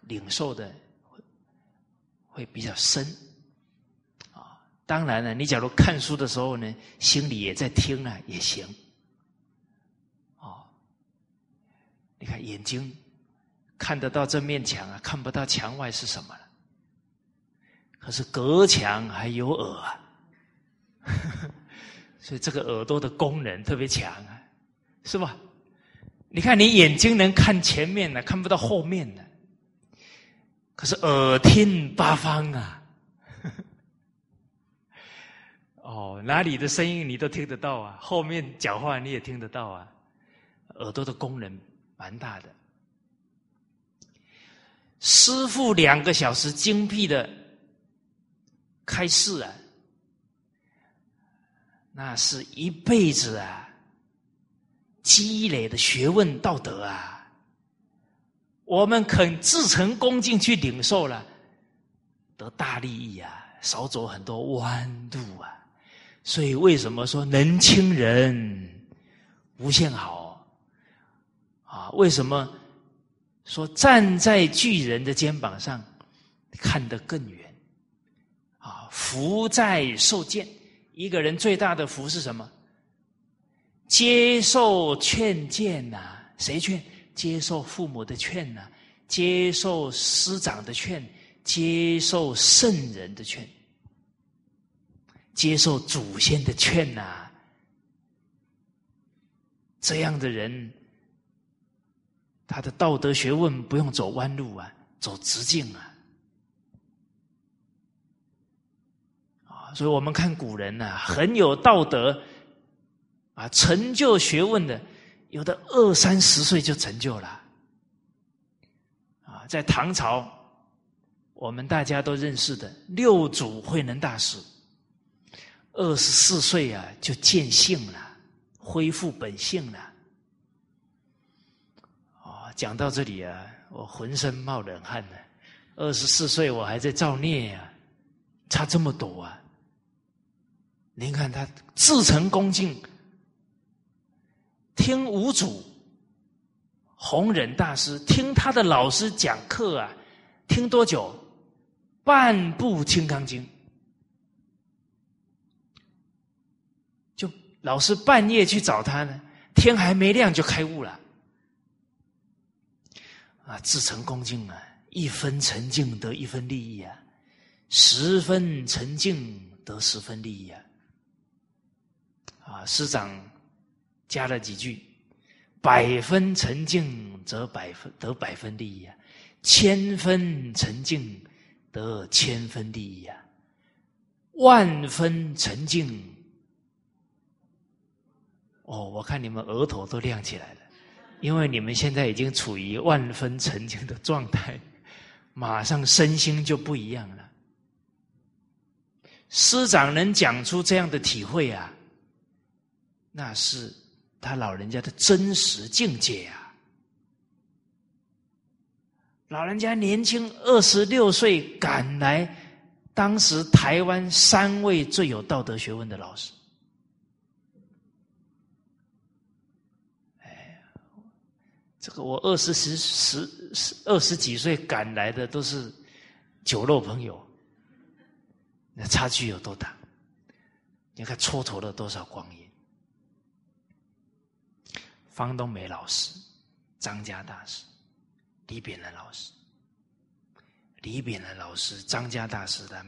领受的会会比较深，啊，当然了，你假如看书的时候呢，心里也在听啊，也行，哦，你看眼睛。看得到这面墙啊，看不到墙外是什么了。可是隔墙还有耳啊，所以这个耳朵的功能特别强啊，是吧？你看你眼睛能看前面的，看不到后面的，可是耳听八方啊。哦，哪里的声音你都听得到啊，后面讲话你也听得到啊，耳朵的功能蛮大的。师傅两个小时精辟的开示啊，那是一辈子啊积累的学问道德啊。我们肯自诚恭敬去领受了，得大利益啊，少走很多弯路啊。所以为什么说年轻人无限好？为什么说站在巨人的肩膀上看得更远？啊，福在受见。一个人最大的福是什么？接受劝谏呐，谁劝？接受父母的劝呐，接受师长的劝，接受圣人的劝，接受祖先的劝呐。这样的人，他的道德学问不用走弯路啊，走直径啊。啊，所以我们看古人呐，很有道德。啊，成就学问的，有的二三十岁就成就了。啊，在唐朝，我们大家都认识的六祖慧能大师，二十四岁啊就见性了，恢复本性了。讲到这里啊，我浑身冒冷汗呢。二十四岁我还在造孽呀，差这么多啊！您看他自成恭敬。听五祖弘忍大师，听他的老师讲课啊，听多久？半部《金刚经》，就老师半夜去找他呢，天还没亮就开悟了。啊，自诚恭敬啊，一分沉静得一分利益啊，十分沉静得十分利益啊。啊，师长。加了几句：“百分沉静则百分得百分利益啊，千分沉静得千分利益啊，万分沉静。”哦，我看你们额头都亮起来了，因为你们现在已经处于万分沉静的状态，马上身心就不一样了。师长能讲出这样的体会啊，那是。他老人家的真实境界啊！老人家年轻二十六岁赶来，当时台湾三位最有道德学问的老师。这个我二十十十十二十几岁赶来的都是酒肉朋友，那差距有多大？你看蹉跎了多少光阴？方东梅老师、张家大师、李炳南老师、李炳南老师、张家大师的，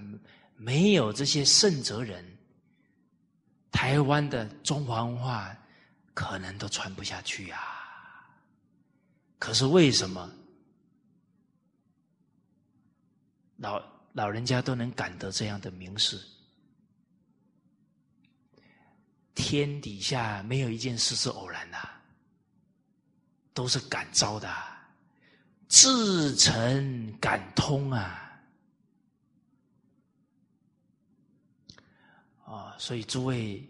没有这些圣哲人，台湾的中华文化可能都传不下去啊！可是为什么老老人家都能感得这样的名士？天底下没有一件事是偶然的。都是感召的，自成感通啊！啊，所以诸位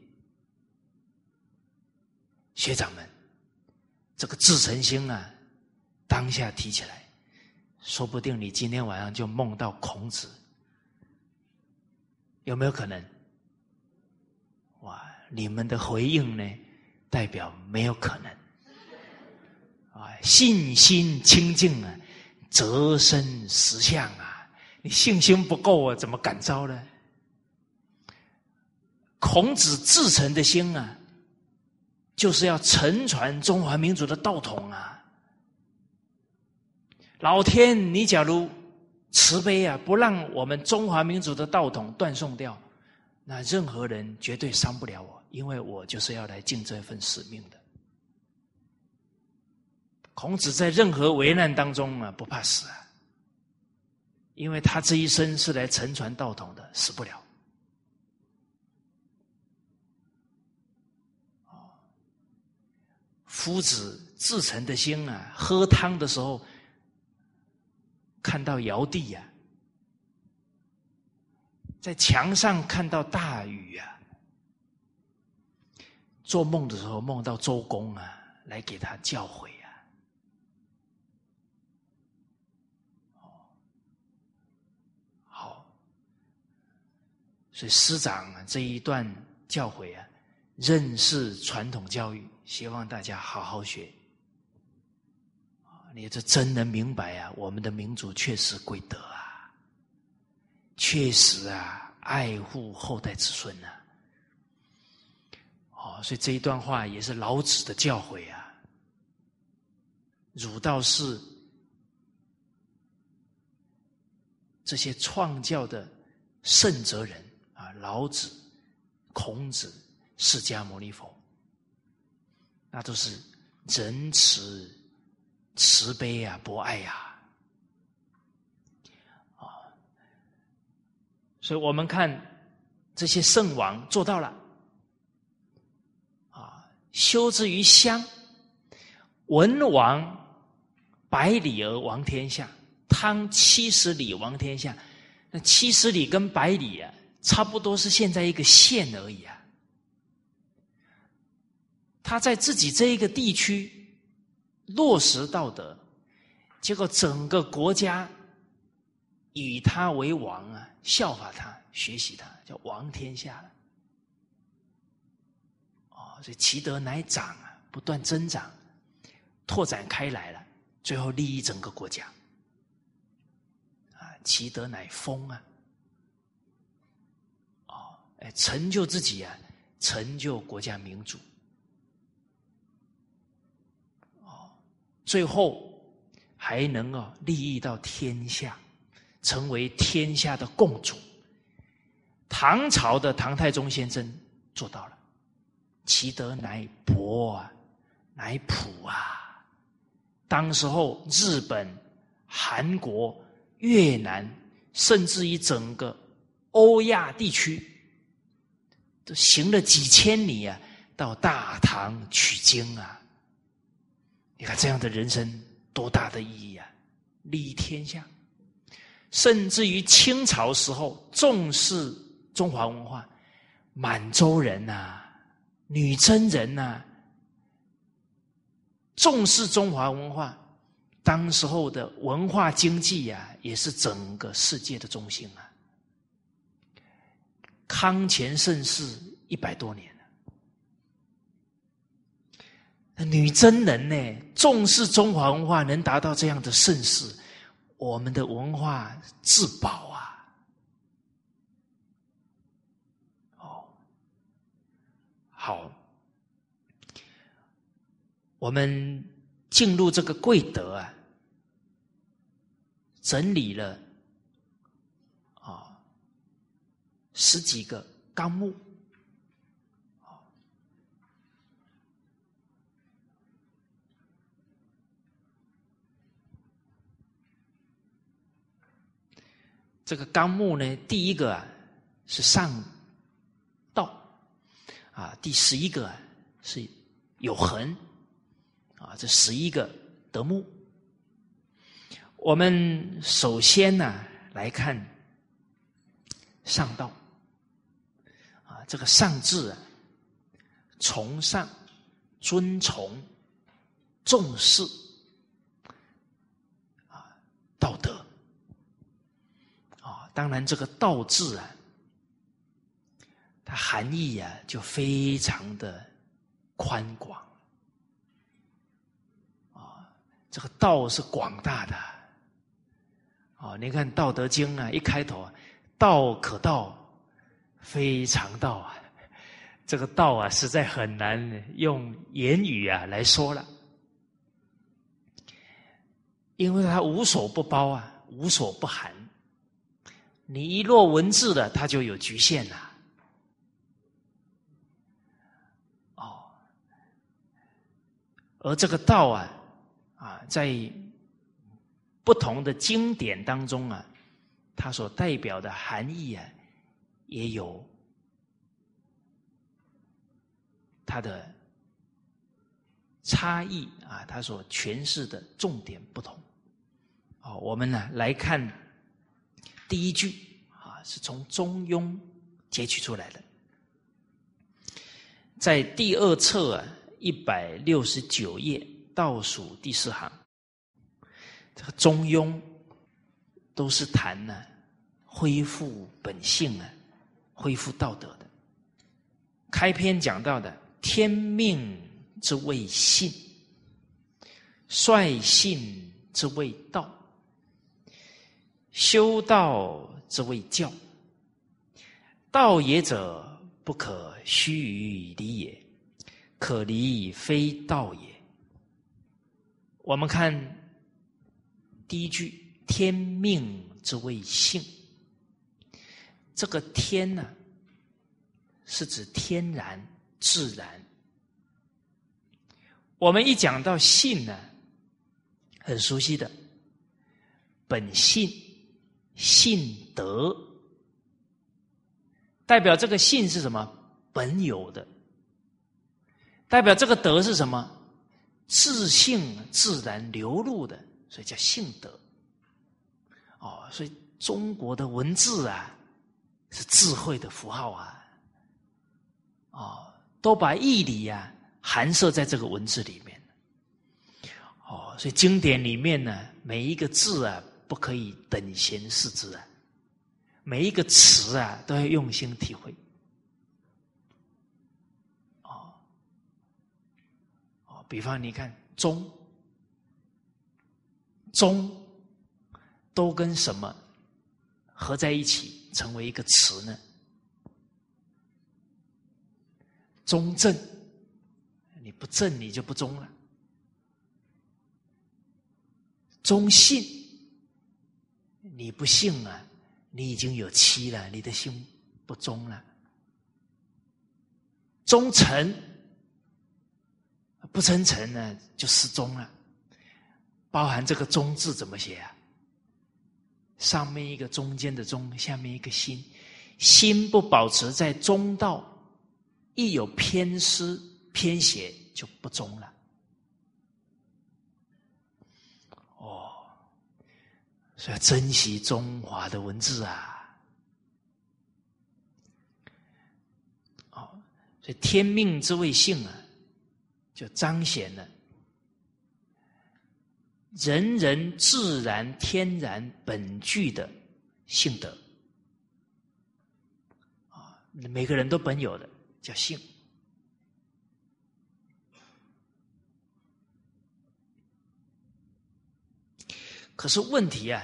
学长们，这个自成心啊，当下提起来，说不定你今天晚上就梦到孔子，有没有可能？哇，你们的回应呢，代表没有可能。啊，信心清净啊，则生实相啊！你信心不够啊，怎么感召呢？孔子至诚的心啊，就是要承传中华民族的道统啊！老天，你假如慈悲啊，不让我们中华民族的道统断送掉，那任何人绝对伤不了我，因为我就是要来尽这份使命的。孔子在任何危难当中啊，不怕死啊，因为他这一生是来承传道统的，死不了。夫子至诚的心啊，喝汤的时候看到尧帝呀，在墙上看到大禹啊，做梦的时候梦到周公啊，来给他教诲啊。好。所以师长这一段教诲啊，认识传统教育，希望大家好好学。你这真能明白啊！我们的民族确实贵德啊，确实啊，爱护后代子孙呐。哦，所以这一段话也是老子的教诲啊。儒道是这些创教的圣哲人啊，老子、孔子、释迦牟尼佛，那都是仁慈。慈悲呀，博爱呀，啊！所以我们看这些圣王做到了，啊，修之于乡，文王百里而王天下，汤七十里王天下。那七十里跟百里啊，差不多是现在一个县而已啊。他在自己这一个地区。落实道德，结果整个国家以他为王啊，效法他，学习他，叫王天下了。哦，所以其德乃长啊，不断增长，拓展开来了，最后利益整个国家。啊，其德乃丰啊，哦，哎，成就自己啊，成就国家民主。最后还能够利益到天下，成为天下的共主。唐朝的唐太宗先生做到了，其德乃博啊，乃普啊。当时候日本、韩国、越南，甚至于整个欧亚地区，都行了几千里啊，到大唐取经啊。你看这样的人生多大的意义啊！利益天下，甚至于清朝时候重视中华文化，满洲人呐、女真人呐，重视中华文化，当时候的文化经济呀，也是整个世界的中心啊。康乾盛世一百多年。女真人呢，重视中华文化，能达到这样的盛世，我们的文化自保啊！哦，好，我们进入这个贵德啊，整理了啊十几个纲目。这个纲目呢，第一个啊是上道，啊，第十一个是有恒，啊，这十一个德目。我们首先呢来看上道，啊，这个上字啊，崇尚、尊崇、重视，啊，道德。当然，这个“道”字啊，它含义啊就非常的宽广啊。这个“道”是广大的啊。你看《道德经》啊，一开头“道可道，非常道”啊，这个“道”啊，实在很难用言语啊来说了，因为它无所不包啊，无所不含。你一落文字的，它就有局限了。哦，而这个道啊，啊，在不同的经典当中啊，它所代表的含义啊，也有它的差异啊，它所诠释的重点不同。哦，我们呢来看。第一句啊，是从《中庸》截取出来的，在第二册啊一百六十九页倒数第四行，这个《中庸》都是谈呢恢复本性啊，恢复道德的。开篇讲到的“天命之谓性”，率性之谓道，修道之谓教。道也者，不可虚于离也；可离非道也。我们看第一句：“天命之谓性。”这个“天”呢，是指天然、自然。我们一讲到性呢，很熟悉的本性、性德，代表这个性是什么？本有的。代表这个德是什么？自性自然流露的，所以叫性德。哦，所以中国的文字啊，是智慧的符号啊，哦，都把义理呀含摄在这个文字里面。哦，所以经典里面呢，每一个字啊，不可以等闲视之啊，每一个词啊，都要用心体会。哦。比方你看“中”，“中”都跟什么合在一起成为一个词呢？中正，你不正你就不中了；中信，你不信啊，你已经有妻了，你的心不忠了；忠诚。不称臣呢，就失踪了。包含这个“忠”字怎么写啊？上面一个中间的“中”，下面一个“心”。心不保持在中道，一有偏失偏斜，就不忠了。所以要珍惜中华的文字啊！哦，所以天命之谓性啊。就彰显了人人自然天然本具的性德啊，每个人都本有的叫性。可是问题啊，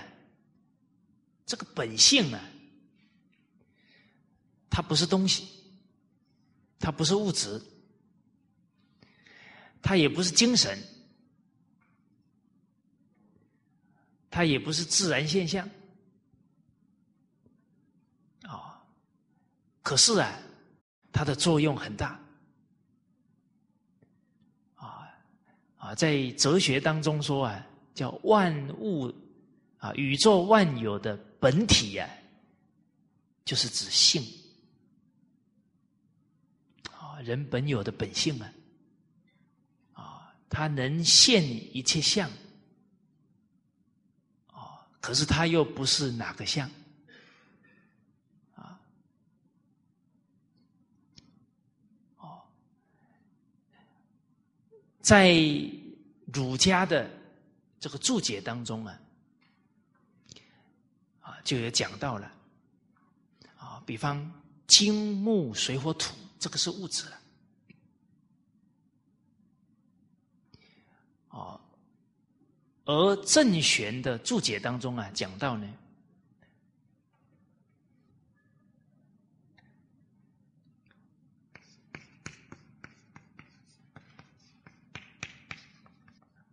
这个本性啊，它不是东西，它不是物质。它也不是精神，它也不是自然现象，啊，可是啊，它的作用很大，啊啊，在哲学当中说啊，叫万物啊，宇宙万有的本体呀，就是指性，啊，人本有的本性啊。啊它能现一切相，哦，可是它又不是哪个相，啊，哦，在儒家的这个注解当中啊，啊，就有讲到了，啊，比方金木水火土，这个是物质了。啊，而正玄的注解当中啊，讲到呢，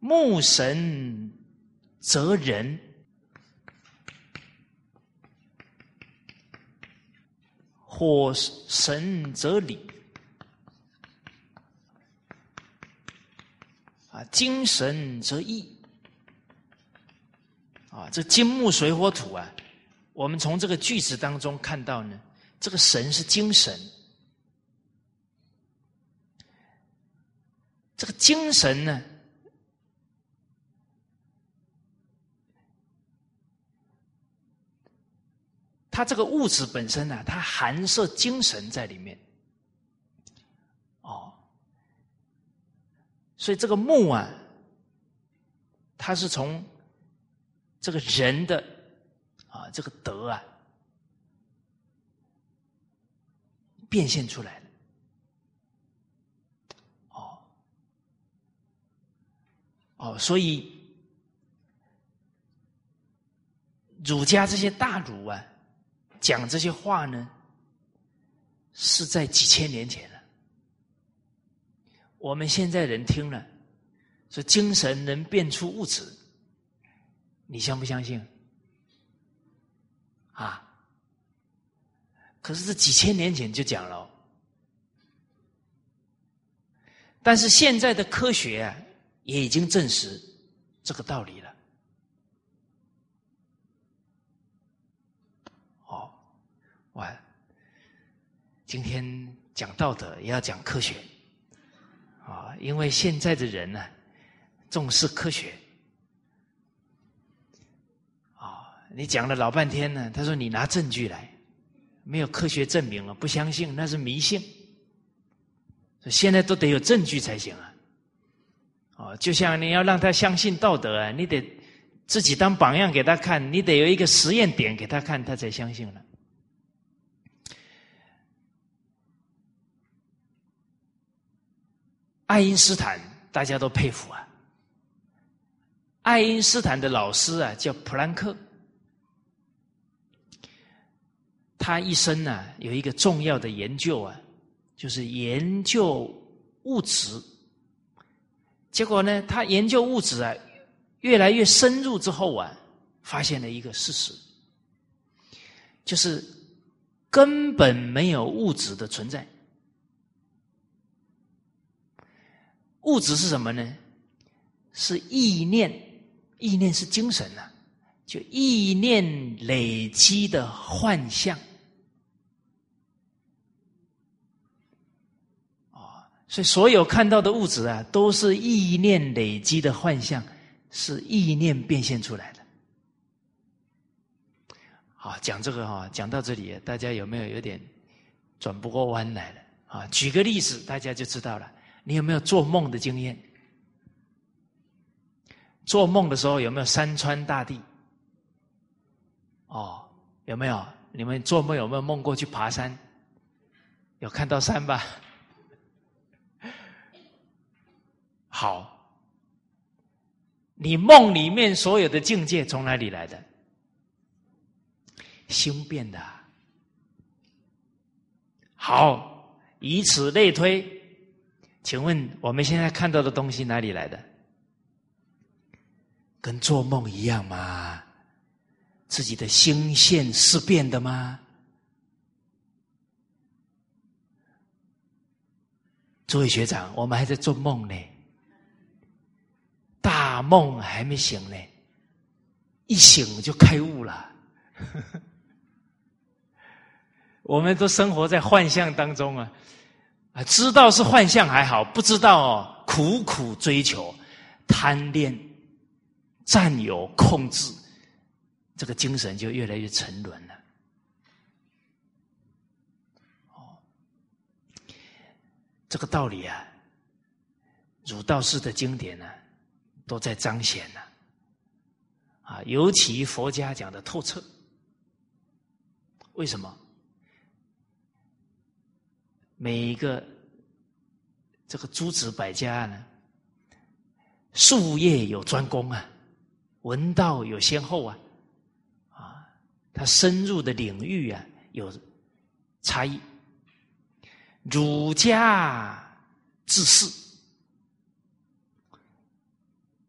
木神则人，火神则理。啊，精神则意。啊，这金木水火土啊，我们从这个句子当中看到呢，这个神是精神，这个精神呢，它这个物质本身呢，它含摄精神在里面。哦所以这个木啊，它是从这个人的啊这个德啊变现出来的。哦哦，所以儒家这些大儒啊，讲这些话呢，是在几千年前了。我们现在人听了，说精神能变出物质，你相不相信？啊？可是这几千年前就讲了，但是现在的科学，也已经证实这个道理了。哦，完，今天讲道德也要讲科学啊，因为现在的人呢重视科学啊，你讲了老半天呢，他说你拿证据来。没有科学证明了，不相信那是迷信。现在都得有证据才行啊！哦，就像你要让他相信道德啊，你得自己当榜样给他看，你得有一个实验点给他看，他才相信了。爱因斯坦大家都佩服啊，爱因斯坦的老师啊叫普兰克。他一生呢有一个重要的研究啊，就是研究物质。结果呢，他研究物质啊，越来越深入之后啊，发现了一个事实，就是根本没有物质的存在。物质是什么呢？是意念，意念是精神啊，就意念累积的幻象。啊所以，所有看到的物质啊，都是意念累积的幻象，是意念变现出来的。好，讲这个哈，讲到这里，大家有没有有点转不过弯来了？啊，举个例子，大家就知道了。你有没有做梦的经验？做梦的时候有没有山川大地？哦，有没有？你们做梦有没有梦过去爬山？有看到山吧？好，你梦里面所有的境界从哪里来的？心变的。好，以此类推，请问我们现在看到的东西哪里来的？跟做梦一样吗？自己的心现是变的吗？诸位学长，我们还在做梦呢。大梦还没醒呢，一醒就开悟了。我们都生活在幻象当中啊，啊，知道是幻象还好，不知道哦，苦苦追求、贪恋、占有、控制，这个精神就越来越沉沦了。哦，这个道理啊，儒道士的经典呢。都在彰显呢，啊，尤其佛家讲的透彻。为什么？每一个这个诸子百家呢，术业有专攻啊，文道有先后啊，啊，他深入的领域啊有差异。儒家治世。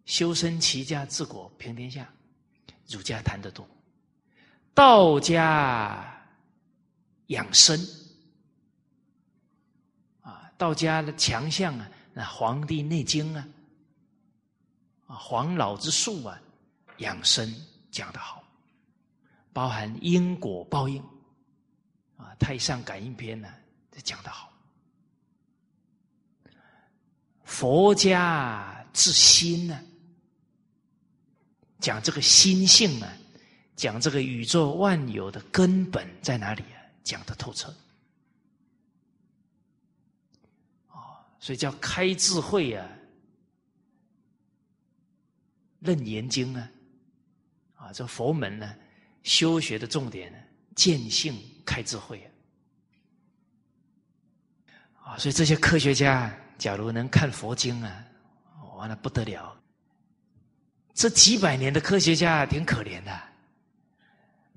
修身齐家治国平天下，儒家谈得多；道家养生，道家的强项啊，那《黄帝内经》啊，啊，黄老之术啊，养生讲得好，包含因果报应啊，《太上感应篇》呢，这讲得好。佛家治心呢。讲这个心性啊，讲这个宇宙万有的根本在哪里啊？讲的透彻，哦，所以叫开智慧啊，认言经啊，啊，这佛门呢，修学的重点呢，见性开智慧啊，啊，所以这些科学家假如能看佛经啊，完了不得了。这几百年的科学家挺可怜的，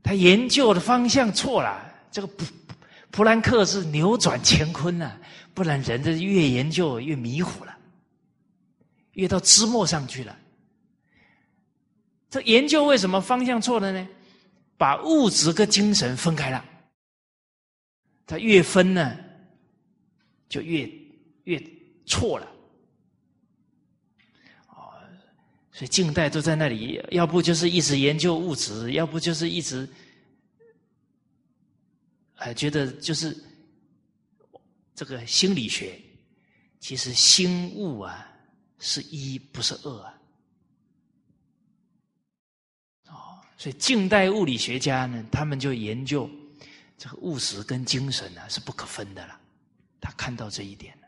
他研究的方向错了。这个普普兰克是扭转乾坤呐，不然人的越研究越迷糊了，越到枝末上去了。这研究为什么方向错了呢？把物质跟精神分开了，他越分呢，就越越错了。啊所以近代都在那里，要不就是一直研究物质，要不就是一直，哎，觉得就是这个心理学，其实心物啊是一，不是二啊。哦，所以近代物理学家呢，他们就研究这个物质跟精神呢是不可分的了，他看到这一点了。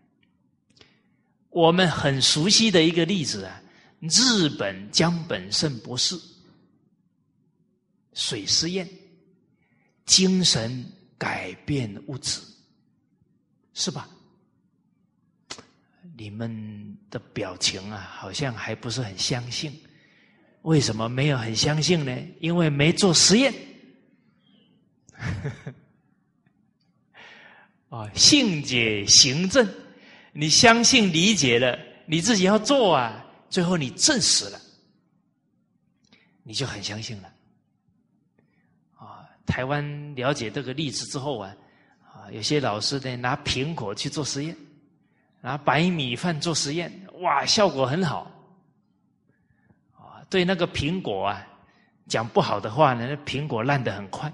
我们很熟悉的一个例子啊。日本江本胜博士水实验，精神改变物质，是吧？你们的表情啊，好像还不是很相信。为什么没有很相信呢？因为没做实验。啊，信解行证，你相信理解了，你自己要做啊。最后你证实了，你就很相信了。啊，台湾了解这个例子之后，啊，有些老师呢拿苹果去做实验，拿白米饭做实验，哇，效果很好。啊，对那个苹果啊讲不好的话呢，那苹果烂得很快。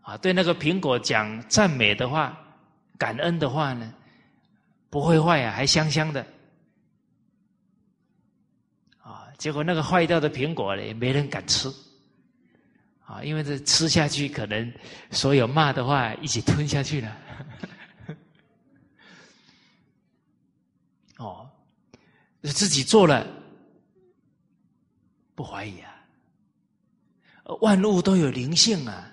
啊，对那个苹果讲赞美的话、感恩的话呢，不会坏啊，还香香的。啊结果那个坏掉的苹果呢，也没人敢吃，啊，因为这吃下去可能所有骂的话一起吞下去了。哦，自己做了，不怀疑啊，万物都有灵性啊，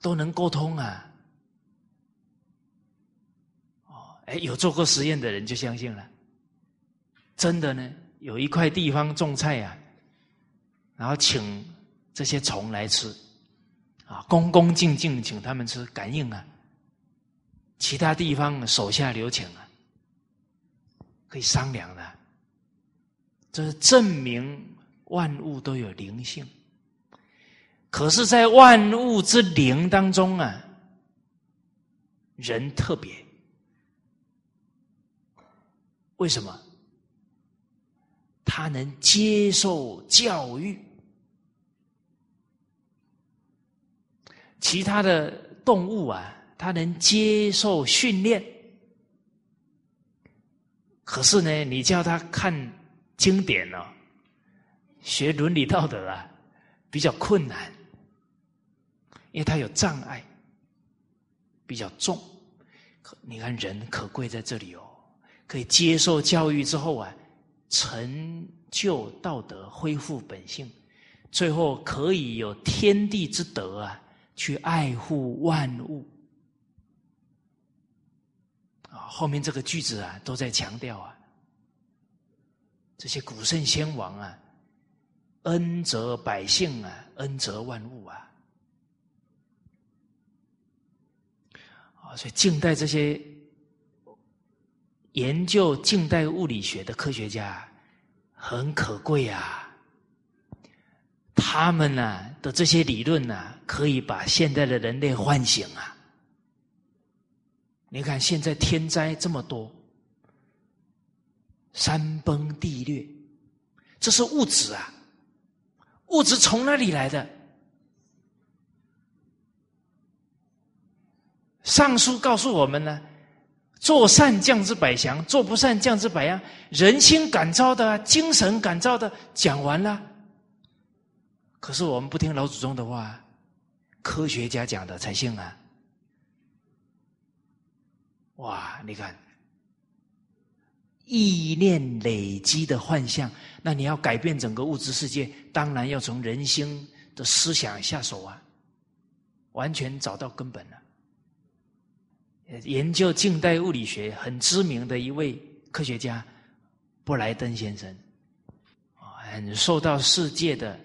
都能沟通啊。哦，哎，有做过实验的人就相信了，真的呢。有一块地方种菜呀，然后请这些虫来吃，啊，恭恭敬敬请他们吃，感应啊。其他地方手下留情啊，可以商量的。这是证明万物都有灵性。可是，在万物之灵当中啊，人特别，为什么？他能接受教育，其他的动物啊，它能接受训练。可是呢，你叫他看经典呢，学伦理道德啊，比较困难，因为他有障碍，比较重。可你看，人可贵在这里哦，可以接受教育之后啊。成就道德，恢复本性，最后可以有天地之德啊，去爱护万物啊。后面这个句子啊，都在强调啊，这些古圣先王啊，恩泽百姓啊，恩泽万物啊。啊，所以近代这些。研究近代物理学的科学家很可贵啊，他们呢的这些理论呢，可以把现代的人类唤醒啊。你看现在天灾这么多，山崩地裂，这是物质啊，物质从哪里来的？上书告诉我们呢。做善降之百祥，做不善降之百殃。人心感召的，精神感召的，讲完了。可是我们不听老祖宗的话，科学家讲的才信啊！哇，你看，意念累积的幻象，那你要改变整个物质世界，当然要从人心的思想下手啊，完全找到根本了。研究近代物理学很知名的一位科学家布莱登先生，啊，很受到世界的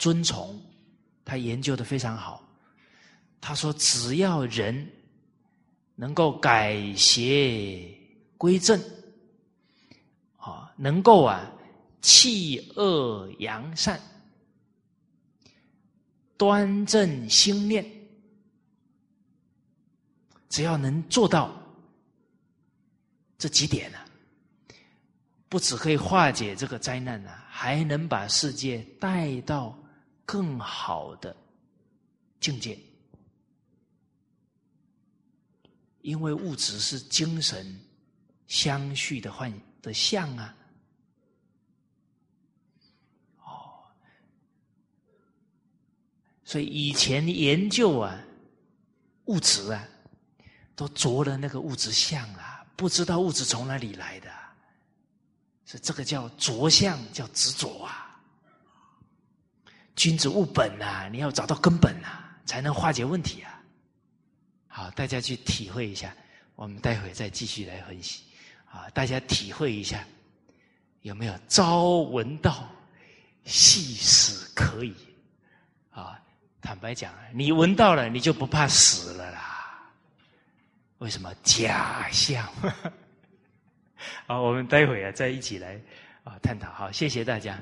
尊崇，他研究的非常好。他说：“只要人能够改邪归正，啊，能够啊弃恶扬善，端正心念，只要能做到这几点呢，不只可以化解这个灾难呢，还能把世界带到更好的境界。”因为物质是精神相续的幻的相啊，哦，所以以前研究啊，物质啊，都着了那个物质相啊，不知道物质从哪里来的，所以这个叫着相，叫执着啊。君子务本啊，你要找到根本啊，才能化解问题啊。好，大家去体会一下，我们待会再继续来分析。啊，大家体会一下，有没有朝闻道，夕死可以？啊，坦白讲，你闻到了，你就不怕死了啦。为什么假象？好，我们待会啊，再一起来啊探讨。好，谢谢大家。